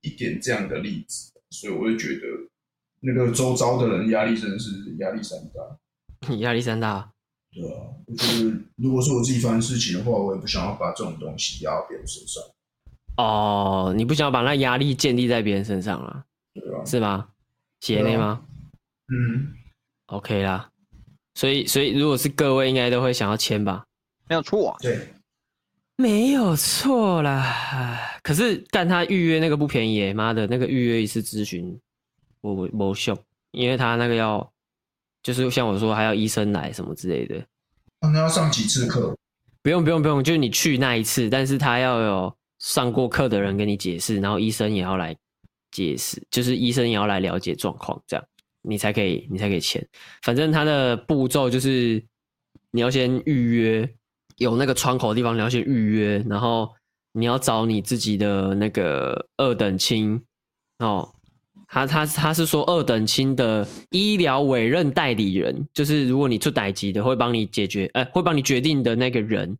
一点这样的例子，所以我会觉得那个周遭的人压力真的是压力山大。压力山大，对啊，就是如果是我自己发生事情的话，我也不想要把这种东西压到别人身上。哦，你不想要把那压力建立在别人身上啊？是吗？姐妹吗？嗯，OK 啦。所以，所以如果是各位，应该都会想要签吧？没有错啊。对。没有错啦，可是但他预约那个不便宜耶，妈的那个预约一次咨询，我我没秀，因为他那个要，就是像我说还要医生来什么之类的。哦，那要上几次课？不用不用不用，就是你去那一次，但是他要有上过课的人给你解释，然后医生也要来解释，就是医生也要来了解状况，这样你才可以你才可以签。反正他的步骤就是你要先预约。有那个窗口的地方，你要先预约，然后你要找你自己的那个二等亲哦。他他他是说二等亲的医疗委任代理人，就是如果你出代志的，会帮你解决，哎，会帮你决定的那个人，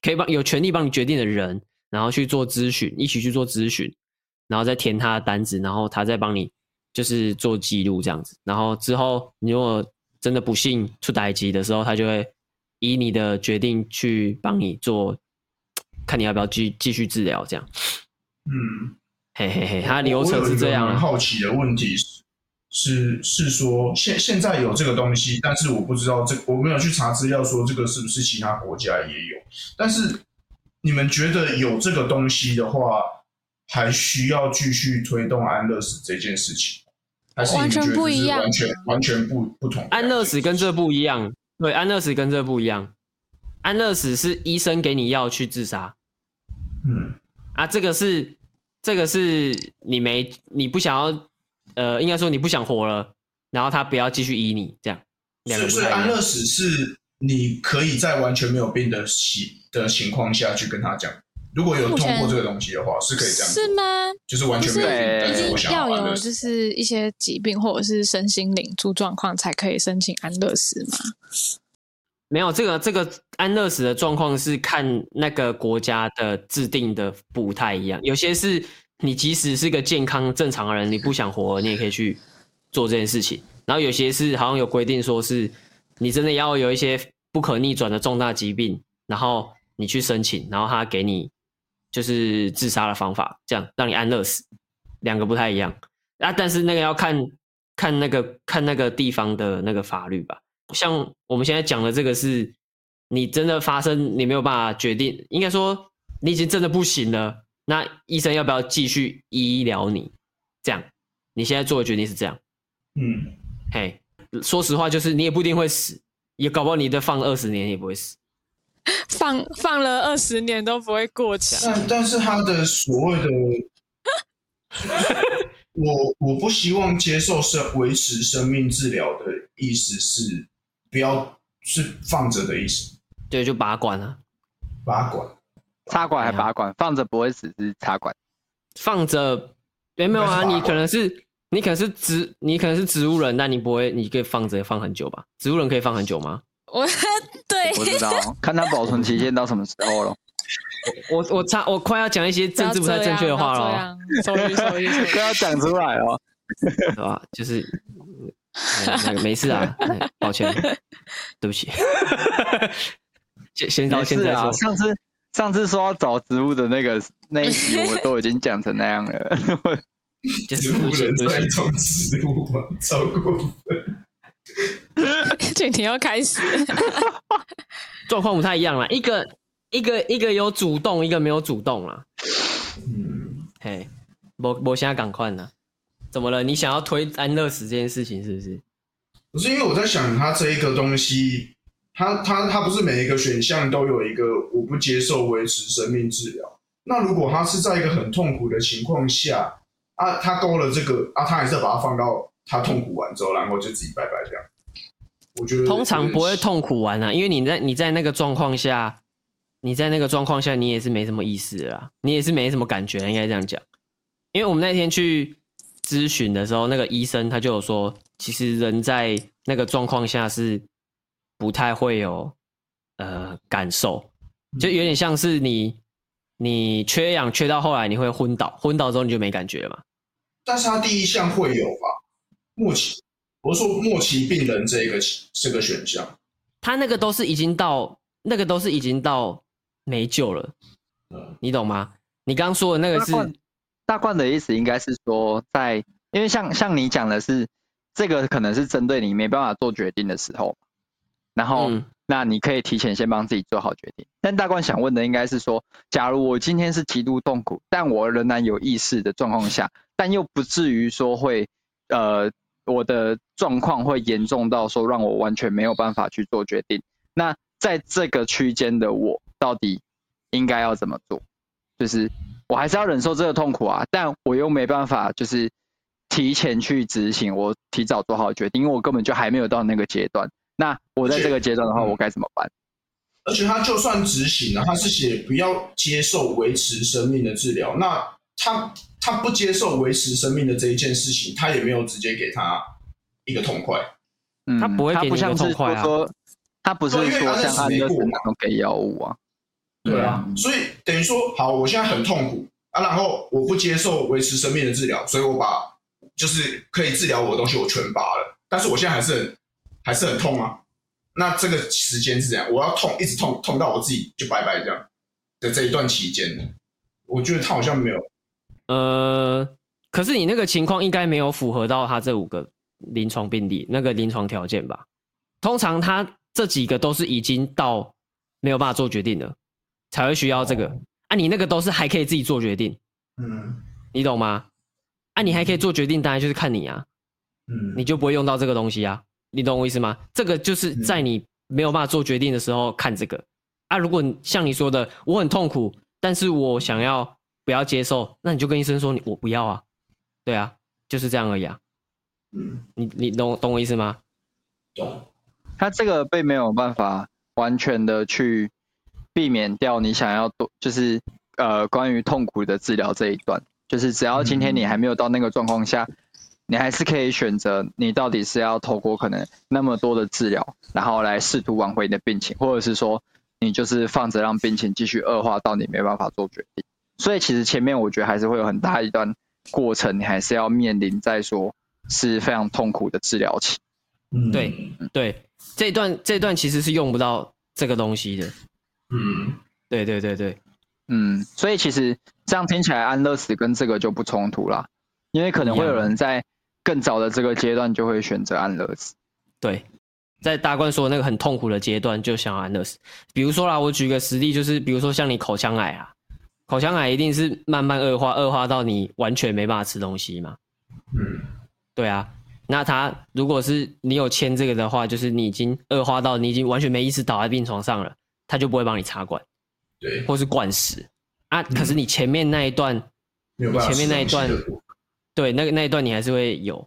可以帮有权利帮你决定的人，然后去做咨询，一起去做咨询，然后再填他的单子，然后他再帮你就是做记录这样子，然后之后你如果真的不幸出代志的时候，他就会。以你的决定去帮你做，看你要不要继继续治疗，这样。嗯，嘿嘿嘿，他流程是这样。很好奇的问题是，是是说现现在有这个东西，但是我不知道这我没有去查资料说这个是不是其他国家也有。但是你们觉得有这个东西的话，还需要继续推动安乐死这件事情？还是完全不一样完全完全不不同？安乐死跟这不一样，对，安乐死跟这不一样。安乐死是医生给你药去自杀，嗯，啊，这个是这个是你没你不想要，呃，应该说你不想活了，然后他不要继续医你，这样。两个不所以安乐死是你可以在完全没有病的情的情况下去跟他讲，如果有通过这个东西的话，是可以这样。是吗？就是完全没有病，一但是我定要有就是一些疾病或者是身心灵出状况才可以申请安乐死吗？没有这个这个安乐死的状况是看那个国家的制定的不太一样，有些是你即使是个健康正常的人，你不想活，你也可以去做这件事情。然后有些是好像有规定说是你真的要有一些不可逆转的重大疾病，然后你去申请，然后他给你就是自杀的方法，这样让你安乐死，两个不太一样啊。但是那个要看看那个看那个地方的那个法律吧。像我们现在讲的这个是，你真的发生，你没有办法决定，应该说你已经真的不行了，那医生要不要继续医疗你？这样，你现在做的决定是这样。嗯，嘿，说实话，就是你也不一定会死，也搞不好你的放二十年也不会死。放放了二十年都不会过期。但但是他的所谓的，我我不希望接受生维持生命治疗的意思是。不要是放着的意思，对，就拔管啊，拔管，插管还拔管，放着不会死是插管，放着，没有啊，你可能是你可能是植，你可能是植物人，那你不会，你可以放着放很久吧？植物人可以放很久吗？我 对，我不知道，看他保存期限到什么时候了。我我差，我快要讲一些政治不太正确的话了，所以所以不 要讲出来哦，是吧？就是。那个没事啊，抱歉，对不起。先先到现在说，上次上次说要找植物的那个那一集，我都已经讲成那样了。植物人在种植物吗？超过分！今天要开始，状况不太一样了。一个一个一个有主动，一个没有主动了。嗯，嘿，我我现在赶快呢。怎么了？你想要推安乐死这件事情是不是？不是，因为我在想，他这一个东西，他他他不是每一个选项都有一个我不接受维持生命治疗。那如果他是在一个很痛苦的情况下啊，他勾了这个啊，他还是要把它放到他痛苦完之后，然后就自己拜拜这样。我觉得通常不会痛苦完啊，因为你在你在那个状况下，你在那个状况下，你也是没什么意思的啦，你也是没什么感觉，应该这样讲。因为我们那天去。咨询的时候，那个医生他就有说，其实人在那个状况下是不太会有呃感受，就有点像是你你缺氧缺到后来你会昏倒，昏倒之后你就没感觉了嘛。但是他第一项会有吧？末期，我说末期病人这个这个选项，他那个都是已经到那个都是已经到没救了，嗯，你懂吗？你刚刚说的那个是。大冠的意思应该是说，在因为像像你讲的是，这个可能是针对你没办法做决定的时候，然后、嗯、那你可以提前先帮自己做好决定。但大冠想问的应该是说，假如我今天是极度痛苦，但我仍然有意识的状况下，但又不至于说会呃我的状况会严重到说让我完全没有办法去做决定。那在这个区间的我到底应该要怎么做？就是。我还是要忍受这个痛苦啊，但我又没办法，就是提前去执行，我提早做好决定，因为我根本就还没有到那个阶段。那我在这个阶段的话，我该怎么办？而且他就算执行了，他是写不要接受维持生命的治疗，那他他不接受维持生命的这一件事情，他也没有直接给他一个痛快。嗯，他不会给你一个痛快啊。他不是说像他那种给药物啊。对啊，所以等于说，好，我现在很痛苦啊，然后我不接受维持生命的治疗，所以我把就是可以治疗我的东西我全拔了，但是我现在还是很还是很痛啊。那这个时间是怎样？我要痛，一直痛，痛到我自己就拜拜这样的这一段期间，我觉得他好像没有。呃，可是你那个情况应该没有符合到他这五个临床病例那个临床条件吧？通常他这几个都是已经到没有办法做决定了。才会需要这个啊！你那个都是还可以自己做决定，嗯你懂吗？啊，你还可以做决定，当然就是看你啊，嗯，你就不会用到这个东西啊，你懂我意思吗？这个就是在你没有办法做决定的时候看这个啊。如果像你说的，我很痛苦，但是我想要不要接受，那你就跟医生说你我不要啊，对啊，就是这样而已啊。嗯，你你懂懂我意思吗？懂。他这个并没有办法完全的去避免掉你想要多，就是呃关于痛苦的治疗这一段，就是只要今天你还没有到那个状况下，你还是可以选择你到底是要透过可能那么多的治疗，然后来试图挽回你的病情，或者是说你就是放着让病情继续恶化到你没办法做决定。所以其实前面我觉得还是会有很大一段过程，你还是要面临在说是非常痛苦的治疗期。嗯，对对，这段这段其实是用不到这个东西的。嗯，对对对对，嗯，所以其实这样听起来，安乐死跟这个就不冲突啦，因为可能会有人在更早的这个阶段就会选择安乐死。对，在大冠说的那个很痛苦的阶段就想要安乐死。比如说啦，我举个实例，就是比如说像你口腔癌啊，口腔癌一定是慢慢恶化，恶化到你完全没办法吃东西嘛。嗯，对啊。那他如果是你有签这个的话，就是你已经恶化到你已经完全没意识倒在病床上了，他就不会帮你插管，对，或是灌食啊。可是你前面那一段，前面那一段对，那个那一段你还是会有，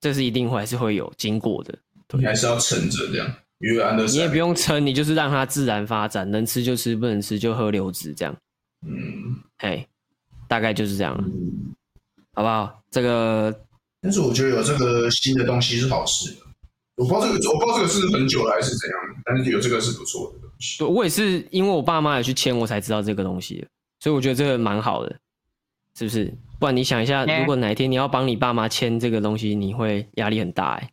这是一定会还是会有经过的。你还是要撑着这样，因为安乐死你也不用撑，你就是让它自然发展，能吃就吃，不能吃就喝流质这样。嗯，嘿，大概就是这样了，好不好？这个。但是我觉得有这个新的东西是好事的。我不知道这个，我不知道这个是很久了还是怎样，但是有这个是不错的东西。对，我也是因为我爸妈也去签，我才知道这个东西的，所以我觉得这个蛮好的，是不是？不然你想一下，如果哪一天你要帮你爸妈签这个东西，你会压力很大哎、欸。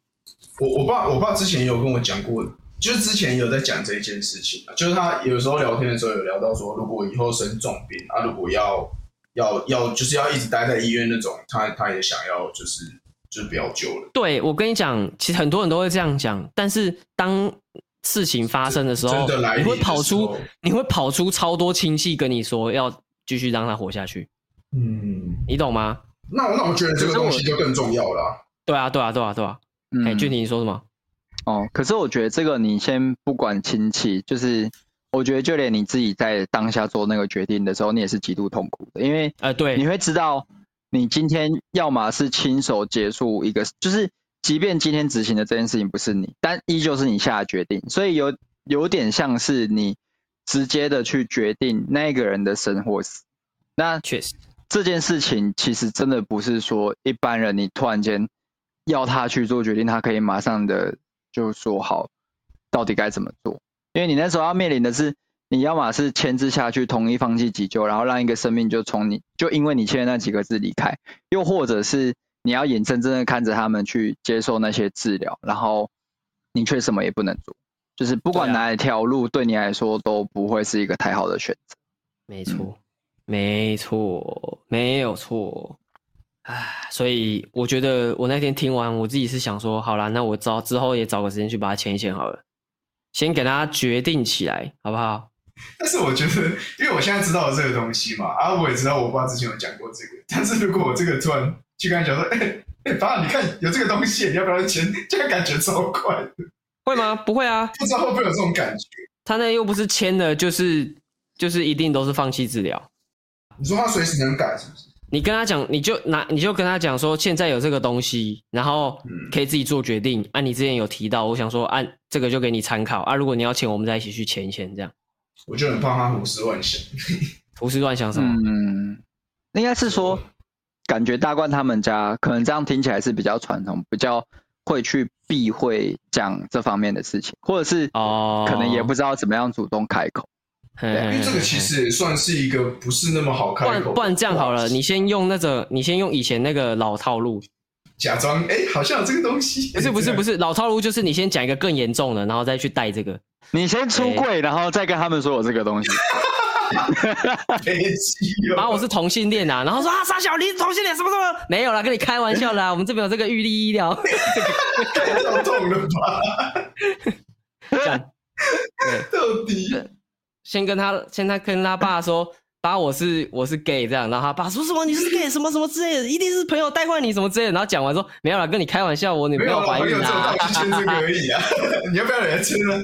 我我爸我爸之前有跟我讲过，就是之前有在讲这一件事情，就是他有时候聊天的时候有聊到说，如果以后生重病啊，如果要要要就是要一直待在医院那种，他他也想要就是。就是不要救了。对，我跟你讲，其实很多人都会这样讲，但是当事情发生的时候，真的来临的时候，你会跑出，你会跑出超多亲戚跟你说要继续让他活下去。嗯，你懂吗？那我那我觉得这个东西就更重要了啊。对啊，对啊，对啊，对啊。哎、嗯，俊廷，你说什么？哦，可是我觉得这个你先不管亲戚，就是我觉得就连你自己在当下做那个决定的时候，你也是极度痛苦的，因为呃，对，你会知道。你今天要么是亲手结束一个，就是即便今天执行的这件事情不是你，但依旧是你下的决定，所以有有点像是你直接的去决定那个人的生或死。那确实这件事情其实真的不是说一般人你突然间要他去做决定，他可以马上的就说好到底该怎么做，因为你那时候要面临的是。你要么是签字下去同意放弃急救，然后让一个生命就从你就因为你签的那几个字离开，又或者是你要眼睁睁的看着他们去接受那些治疗，然后你却什么也不能做，就是不管哪一条路对你来说都不会是一个太好的选择。没错，没错，没有错。唉，所以我觉得我那天听完，我自己是想说，好啦，那我找之后也找个时间去把它签一签好了，先给大家决定起来，好不好？但是我觉得，因为我现在知道了这个东西嘛，啊，我也知道我爸之前有讲过这个。但是如果我这个突然去跟他讲说，哎、欸，哎、欸，爸，你看有这个东西，你要不要签？这个感觉超快的。会吗？不会啊。不知道会不会有这种感觉？他那又不是签的，就是就是一定都是放弃治疗。你说他随时能改是不是？你跟他讲，你就拿你就跟他讲说，现在有这个东西，然后可以自己做决定。按、嗯啊、你之前有提到，我想说按、啊、这个就给你参考啊。如果你要签，我们再一起去签一签，这样。我就很怕他胡思乱想，胡思乱想什么？嗯，应该是说，感觉大冠他们家可能这样听起来是比较传统，比较会去避讳讲这方面的事情，或者是哦，可能也不知道怎么样主动开口。因为这个其实也算是一个不是那么好开口。不然，不然这样好了，你先用那个，你先用以前那个老套路，假装哎，好像有这个东西。不是不是不是，老套路就是你先讲一个更严重的，然后再去带这个。你先出柜，欸，然后再跟他们说我这个东西。啊，我是同性恋啊，然后说啊，傻小，你是同性恋，什么什么？没有啦，跟你开玩笑啦。我们这边有这个玉立医疗。太痛了吧？这样，对，到底先跟他，先他跟他爸说，爸，我是我是 gay 这样，然后他爸说什么你是 gay 什么什么之类的，一定是朋友带坏你什么之类的，然后讲完说没有啦，跟你开玩笑，我女朋友怀孕啊，去签这个而已啊，你要不要来签呢？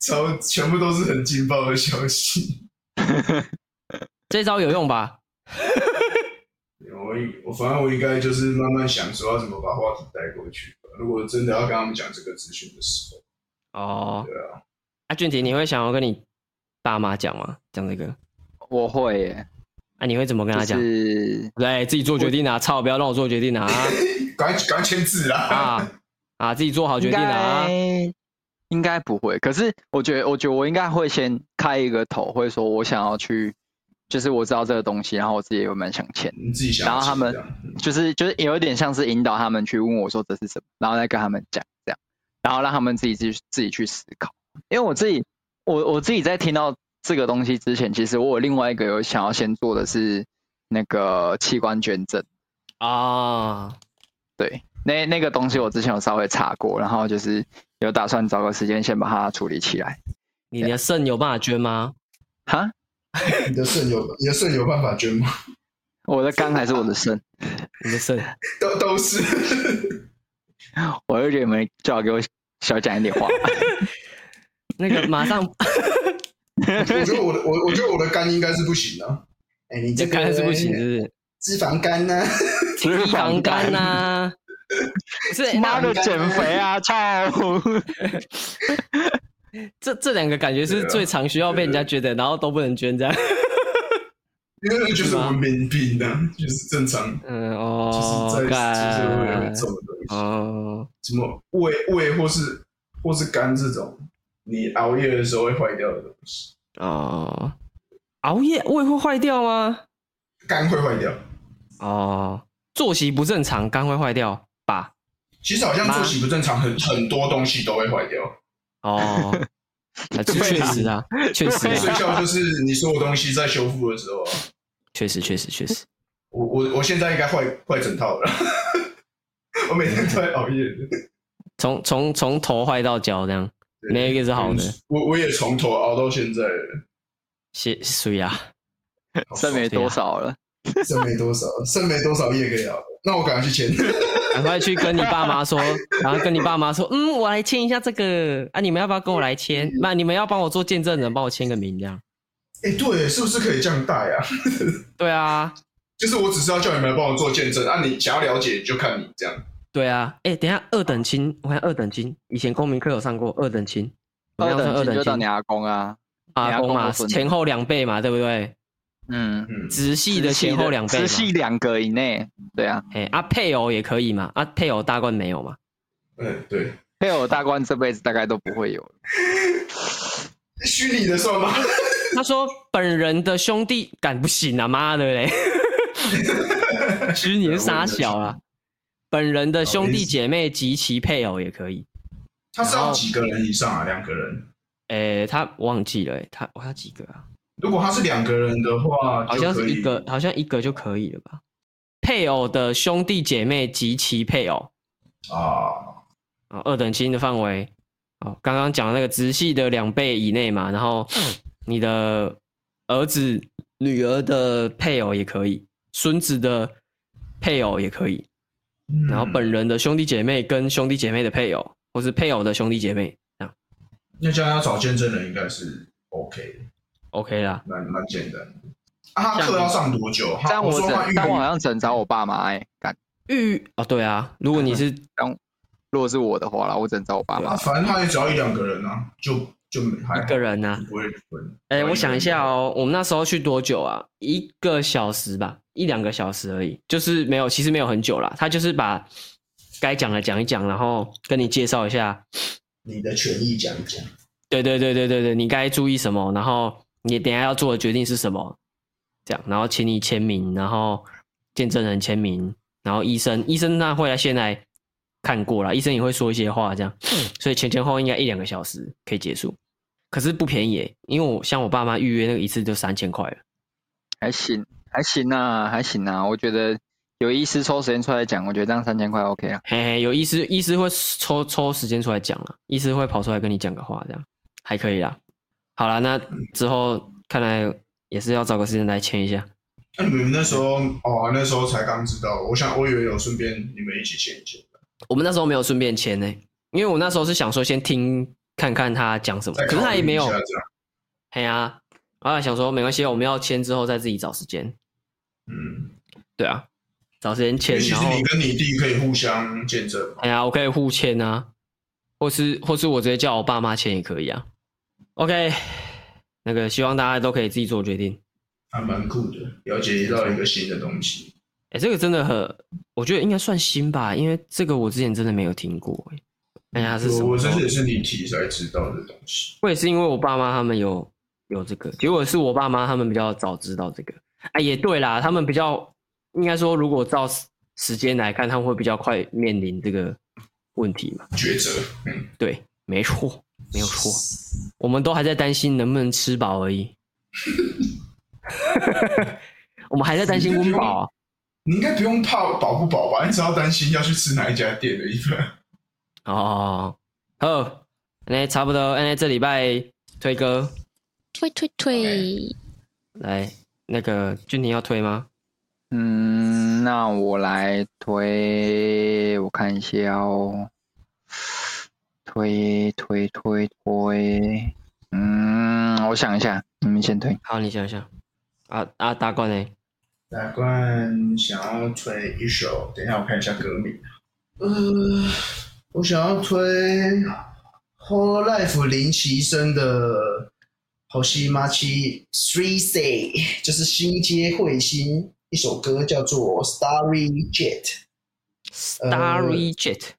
超全部都是很劲爆的消息，这招有用吧？我我反正我应该就是慢慢想说要怎么把话题带过去。如果真的要跟他们讲这个资讯的时候，哦，对啊，阿俊廷，你会想要跟你爸妈讲吗？讲这个？我会耶。啊，你会怎么跟他讲？就是对，自己做决定啊！操，不要让我做决定啊！赶紧赶快签字啦！啊啊，自己做好决定啊！应该不会，可是我觉得，我觉得我应该会先开一个头，会说我想要去。就是我知道这个东西，然后我自己也蛮想签，你自己想，然后他们就是就是有一点像是引导他们去问我说这是什么，然后再跟他们讲这样，然后让他们自己去自己去思考。因为我自己我我自己在听到这个东西之前，其实我有另外一个有想要先做的是那个器官捐赠啊，对，那那个东西我之前有稍微查过，然后就是有打算找个时间先把它处理起来。你的肾有办法捐吗？哈？你的肾有你的肾有办法捐吗？我的肝还是我的肾？你的肾都都是。我就觉得你们最好给我少讲一点话。那个马上，我觉得我的我我觉得我的肝应该是不行的。哎、欸，你这肝是不行，是不是？脂肪肝呢？脂肪肝呐？不是妈的减肥啊！操！这这两个感觉是最常需要被人家捐的，然后都不能捐这样。因为就是文明病啊，就是正常。嗯哦，就是在社会很重的东西。哦，什么胃胃或是或是肝这种，你熬夜的时候会坏掉的东西。哦，熬夜胃会坏掉吗？肝会坏掉。哦，作息不正常，肝会坏掉吧？其实好像作息不正常，很很多东西都会坏掉。哦，确实啊，确实、啊。睡觉就是你所有东西在修复的时候啊。确实，确实，确实。我我我现在应该坏坏整套了。我每天都在熬夜。从从从头坏到脚这样，没一个是好的。我我也从头熬到现在了。谢水啊，剩没多少了，剩没多少，剩没多少夜可以熬。那我赶快去签，赶快去跟你爸妈说，然后跟你爸妈说，嗯，我来签一下这个啊，你们要不要跟我来签？那你们要帮我做见证人，帮我签个名这样。哎、欸，对，是不是可以这样带啊？对啊，就是我只是要叫你们帮我做见证，啊，你想要了解就看你这样。对啊，哎、欸，等一下二等亲，我看二等亲，以前公民课有上过二等亲，二等亲就到你阿公啊，阿公嘛，前后两倍嘛，对不对？嗯，直系的前后两倍，直系两个以内，对啊，哎，啊配偶也可以嘛，啊配偶大官没有嘛？嗯，对，配偶大官这辈子大概都不会有。虚拟的算吗？他说本人的兄弟敢不行啊，妈的嘞！虚拟是杀小啊，本人的兄弟姐妹及其配偶也可以。他是要几个人以上啊？两个人？诶，他忘记了，他我要几个啊？如果他是两个人的话，好像是一个，好像一个就可以了吧？配偶的兄弟姐妹及其配偶啊啊，二等亲的范围哦，刚刚讲的那个直系的两倍以内嘛，然后 你的儿子、女儿的配偶也可以，孙子的配偶也可以，然后本人的兄弟姐妹跟兄弟姐妹的配偶，或是配偶的兄弟姐妹这样。那这样要找见证人应该是 OK 的。OK 啦，蛮蛮简单。啊，他课要上多久？但我但我好像只能找我爸妈哎，干预哦，对啊，如果你是 当如果是我的话啦，我只能找我爸妈。反正他也只要一两个人啊，就就个人啊，不会分。哎，我想一下哦，我们那时候去多久啊？一个小时吧，一两个小时而已，就是没有，其实没有很久啦。他就是把该讲的讲一讲，然后跟你介绍一下你的权益讲一讲。对对对对对对，你该注意什么，然后。你等下要做的决定是什么？这样，然后请你签名，然后见证人签名，然后医生，医生那会来先来看过了，医生也会说一些话，这样，所以前前后应该一两个小时可以结束，可是不便宜，因为我像我爸妈预约那个一次就三千块了，还行，还行啊，还行啊，我觉得有医师抽时间出来讲，我觉得这样三千块 OK 啊，嘿嘿，有医师，医师会抽抽时间出来讲了，医师会跑出来跟你讲个话，这样还可以啦。好了，那之后看来也是要找个时间来签一下。那、啊、你们那时候哦，那时候才刚知道，我想我以为有顺便你们一起签一签。我们那时候没有顺便签呢，因为我那时候是想说先听看看他讲什么，可是他也没有。哎呀，然后想说没关系，我们要签之后再自己找时间。嗯，对啊，找时间签。其实你跟你弟可以互相见证。哎呀，我可以互签啊，或是或是我直接叫我爸妈签也可以啊。OK，那个希望大家都可以自己做决定。还蛮酷的，了解到一个新的东西。哎、欸，这个真的很，我觉得应该算新吧，因为这个我之前真的没有听过。哎，呀，是什么？我这也是你提才知道的东西。我也是因为我爸妈他们有有这个，结果是我爸妈他们比较早知道这个。哎，也对啦，他们比较应该说，如果照时间来看，他们会比较快面临这个问题嘛？抉择。嗯，对，没错，没有错。我们都还在担心能不能吃饱而已。我们还在担心温饱啊！你应该不用怕饱不饱吧？你只要担心要去吃哪一家店的一份。哦，好，那差不多，那这礼拜推歌，推推推来，那个俊婷要推吗？嗯，那我来推，我看一下哦，推推推推，嗯，我想一下，你们先推。好，你想一想。啊啊！大冠呢？大冠想要推一首，等一下我看一下歌名。呃，我想要推 Whole Life 林奇生的《Hoshimachi Three Say》，就是新街彗星一首歌，叫做 Starry Jet。Starry Jet，呃，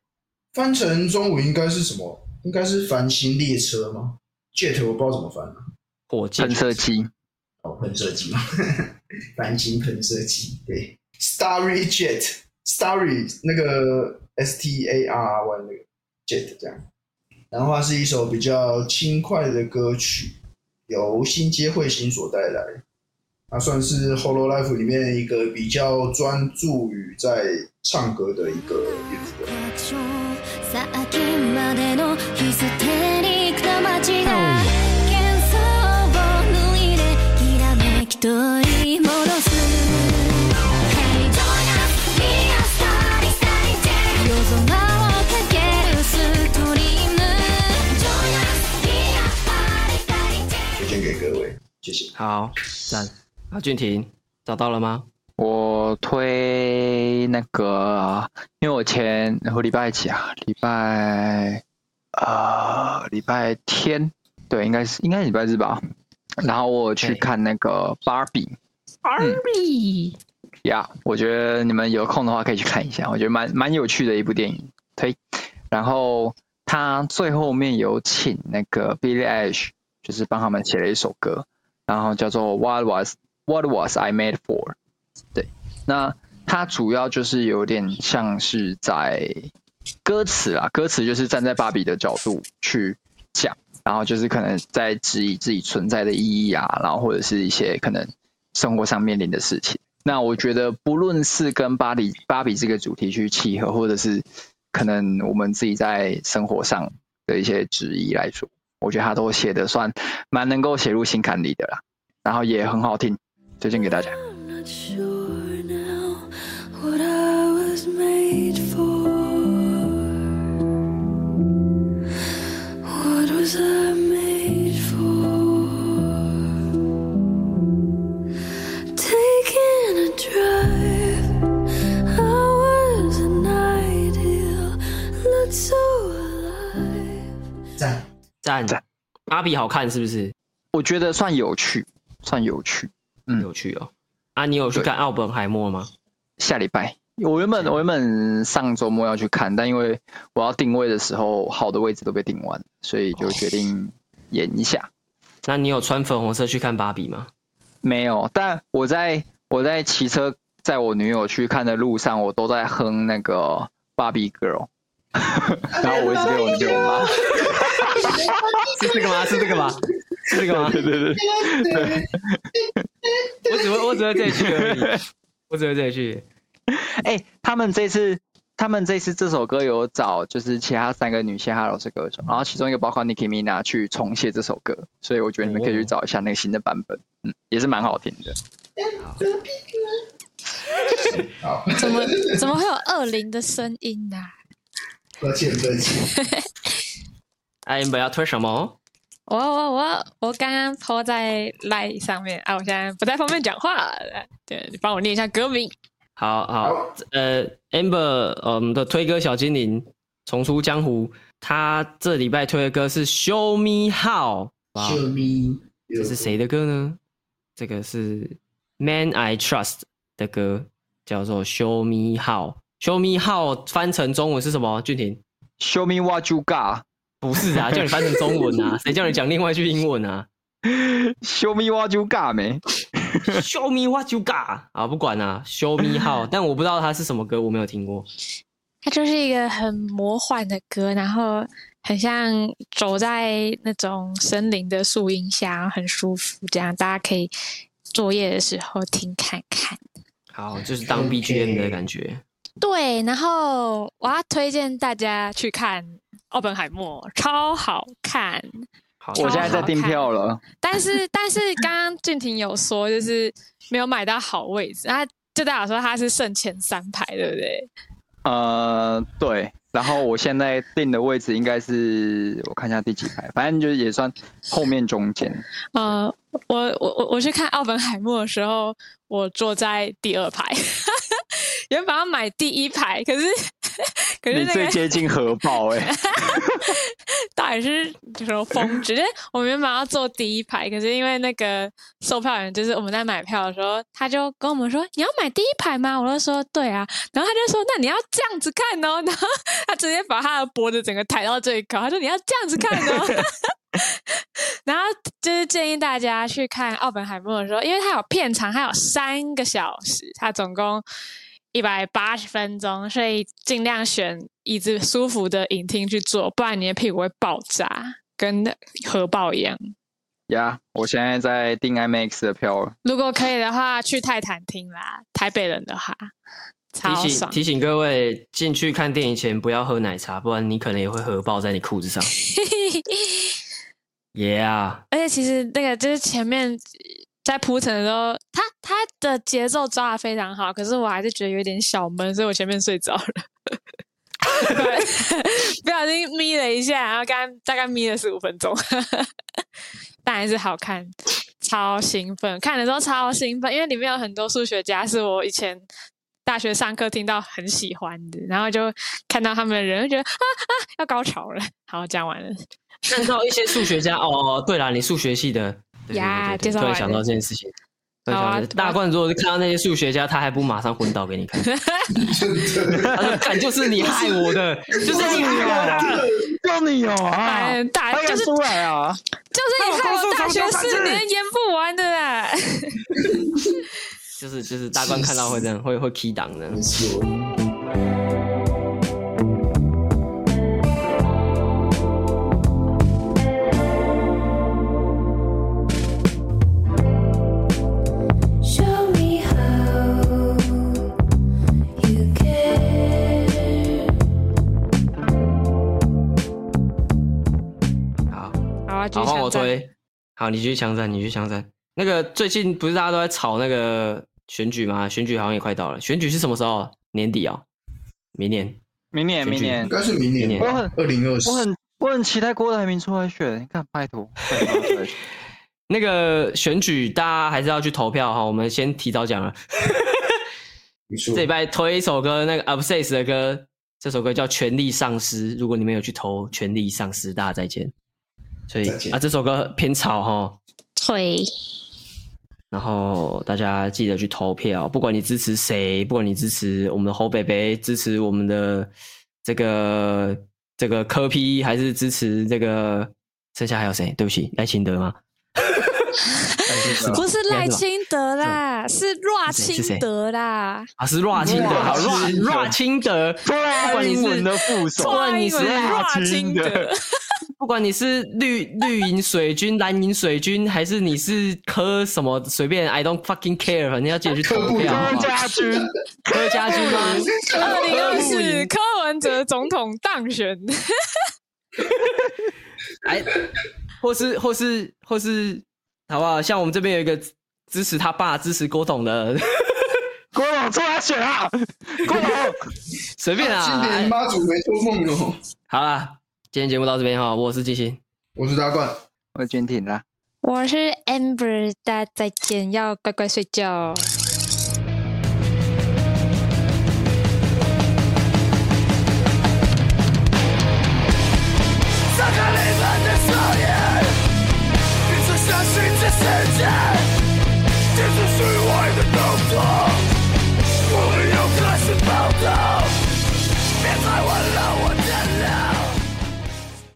翻成中文应该是什么？应该是繁星列车吗？Jet 我不知道怎么翻啊。火箭喷射机。喷射机嘛，繁星喷射机，对，Starry Jet，Starry 那个 S T A R Y 那个 Jet 这样，然后它是一首比较轻快的歌曲，由新街彗星所带来，它算是 Holo Life 里面一个比较专注于在唱歌的一个乐团。谢谢。好，赞。阿俊廷找到了吗？我推那个，因为我前和礼拜几啊？礼拜呃，礼拜天，对，应该是应该是礼拜日吧。然后我去看那个芭比。芭比。呀，我觉得你们有空的话可以去看一下，我觉得蛮蛮有趣的一部电影。推。然后他最后面有请那个 Billie Eilish，就是帮他们写了一首歌。然后叫做 What was What was I made for？对，那它主要就是有点像是在歌词啊，歌词就是站在芭比的角度去讲，然后就是可能在质疑自己存在的意义啊，然后或者是一些可能生活上面临的事情。那我觉得不论是跟芭比芭比这个主题去契合，或者是可能我们自己在生活上的一些质疑来说。我觉得他都写的算蛮能够写入心坎里的啦，然后也很好听，推荐给大家。赞，芭比好看是不是？我觉得算有趣，算有趣，嗯，有趣哦。啊，你有去看奥本海默吗？下礼拜，我原本我原本上周末要去看，但因为我要定位的时候，好的位置都被订完，所以就决定延一下。那你有穿粉红色去看芭比吗？没有，但我在我在骑车在我女友去看的路上，我都在哼那个芭比 girl，然后我一直被我女友骂。是这个吗？是这个吗？是这个吗？对对对，对。我只会我只会这一句而已，我只会这一句。哎、欸，他们这次他们这次这首歌有找就是其他三个女嘻哈柔式歌手，然后其中一个包括 Nicki Minaj 去重写这首歌，所以我觉得你们可以去找一下那个新的版本，嗯，也是蛮好听的。怎么怎么会有二零的声音呢、啊？抱歉，抱歉。哎，你们要推什么？我我我我刚刚 po 在 Line 上面啊，我现在不太方便讲话，对，你帮我念一下歌名。好好，呃，Amber，呃，我们的推歌小精灵重出江湖，他这礼拜推的歌是 Show Me How。Show Me，这是谁的歌呢？这个是 Man I Trust 的歌，叫做 Show Me How。Show Me How 翻成中文是什么？俊廷，Show Me What You Got。不是啊，叫你翻成中文啊？谁叫你讲另外一句英文啊？Show me what you got 没？Show me what you got 啊，不管啊，Show me how，但我不知道它是什么歌，我没有听过。它就是一个很魔幻的歌，然后很像走在那种森林的树荫下，很舒服，这样大家可以作业的时候听看看。好，就是当 BGM 的感觉。对，然后我要推荐大家去看《奥本海默》，超好看。好，我现在在订票了。但是，但是刚刚俊廷有说，就是没有买到好位置，那就代表说他是剩前三排，对不对？呃，对。然后我现在订的位置应该是，我看一下第几排，反正就是也算后面中间。呃，我我我我去看《奥本海默》的时候，我坐在第二排。原本要买第一排，可是可是、那最接近核爆哎、欸！到底是什么疯子？我们原本要坐第一排，可是因为那个售票员就是我们在买票的时候，他就跟我们说：“你要买第一排吗？”我就说：“对啊。”然后他就说：“那你要这样子看哦。”然后他直接把他的脖子整个抬到最高，他说：“你要这样子看哦。”然后就是建议大家去看《奥本海默》的时候，因为它有片长，它有三个小时，它总共。一百八十分钟，所以尽量选椅子舒服的影厅去坐，不然你的屁股会爆炸，跟核爆一样。呀、yeah，我现在在订 IMAX 的票了。如果可以的话，去泰坦厅啦。台北人的话，超爽。提醒提醒各位，进去看电影前不要喝奶茶，不然你可能也会核爆在你裤子上。Yeah，而且其实那个就是前面。在铺陈的时候，他他的节奏抓的非常好，可是我还是觉得有点小闷，所以我前面睡着了。不小心眯了一下，然后刚刚大概眯了十五分钟，但还是好看，超兴奋。看的时候超兴奋，因为里面有很多数学家是我以前大学上课听到很喜欢的，然后就看到他们的人，就觉得啊啊要高潮了。好，讲完了。看到一些数学家哦，对了，你数学系的。呀，介绍突然想到这件事情。啊、大冠如果是看到那些数学家，他还不马上昏倒给你看？他说：“看，就是你害我的，就是你啊，就你有啊，大就是出来啊，就是你害我大学四年演不完的啦。就是就是大冠看到会这样，会会 key 档的。我推。好，你去枪战，你去枪战。那个最近不是大家都在吵那个选举吗？选举好像也快到了。选举是什么时候？年底啊？明年？明年？明年？应该是明年。年我很二零二四。我很我很期待郭台铭出来选。你看，拜托。那个选举大家还是要去投票哈。我们先提早讲了。这礼拜推一首歌，那个 Obsessed 的歌，这首歌叫《权力丧失》。如果你们有去投《权力丧失》，大家再见。所以啊，这首歌偏吵哈，对。然后大家记得去投票，不管你支持谁，不管你支持我们的侯北北，支持我们的这个这个柯 P，还是支持这个，剩下还有谁？对不起，赖清德吗？不是赖清德啦，是赖清德啦。啊，是赖清德，好赖赖清德，不管你是的副手，不管你是赖清德。不管你是绿绿营水军、蓝营水军，还是你是科什么随便，I don't fucking care，反正要记得去投票。柯家军，柯家军吗？二零二四柯文哲总统当选。哎，或是或是或是，好不好？像我们这边有一个支持他爸、支持郭董的。郭董出来选啊！郭董随便啊！今年妈祖没做梦哦。好了，今天节目到这边哈，我是季星，我是大冠，我是君挺啦，我是 Amber，大家再见，要乖乖睡觉。世界，的。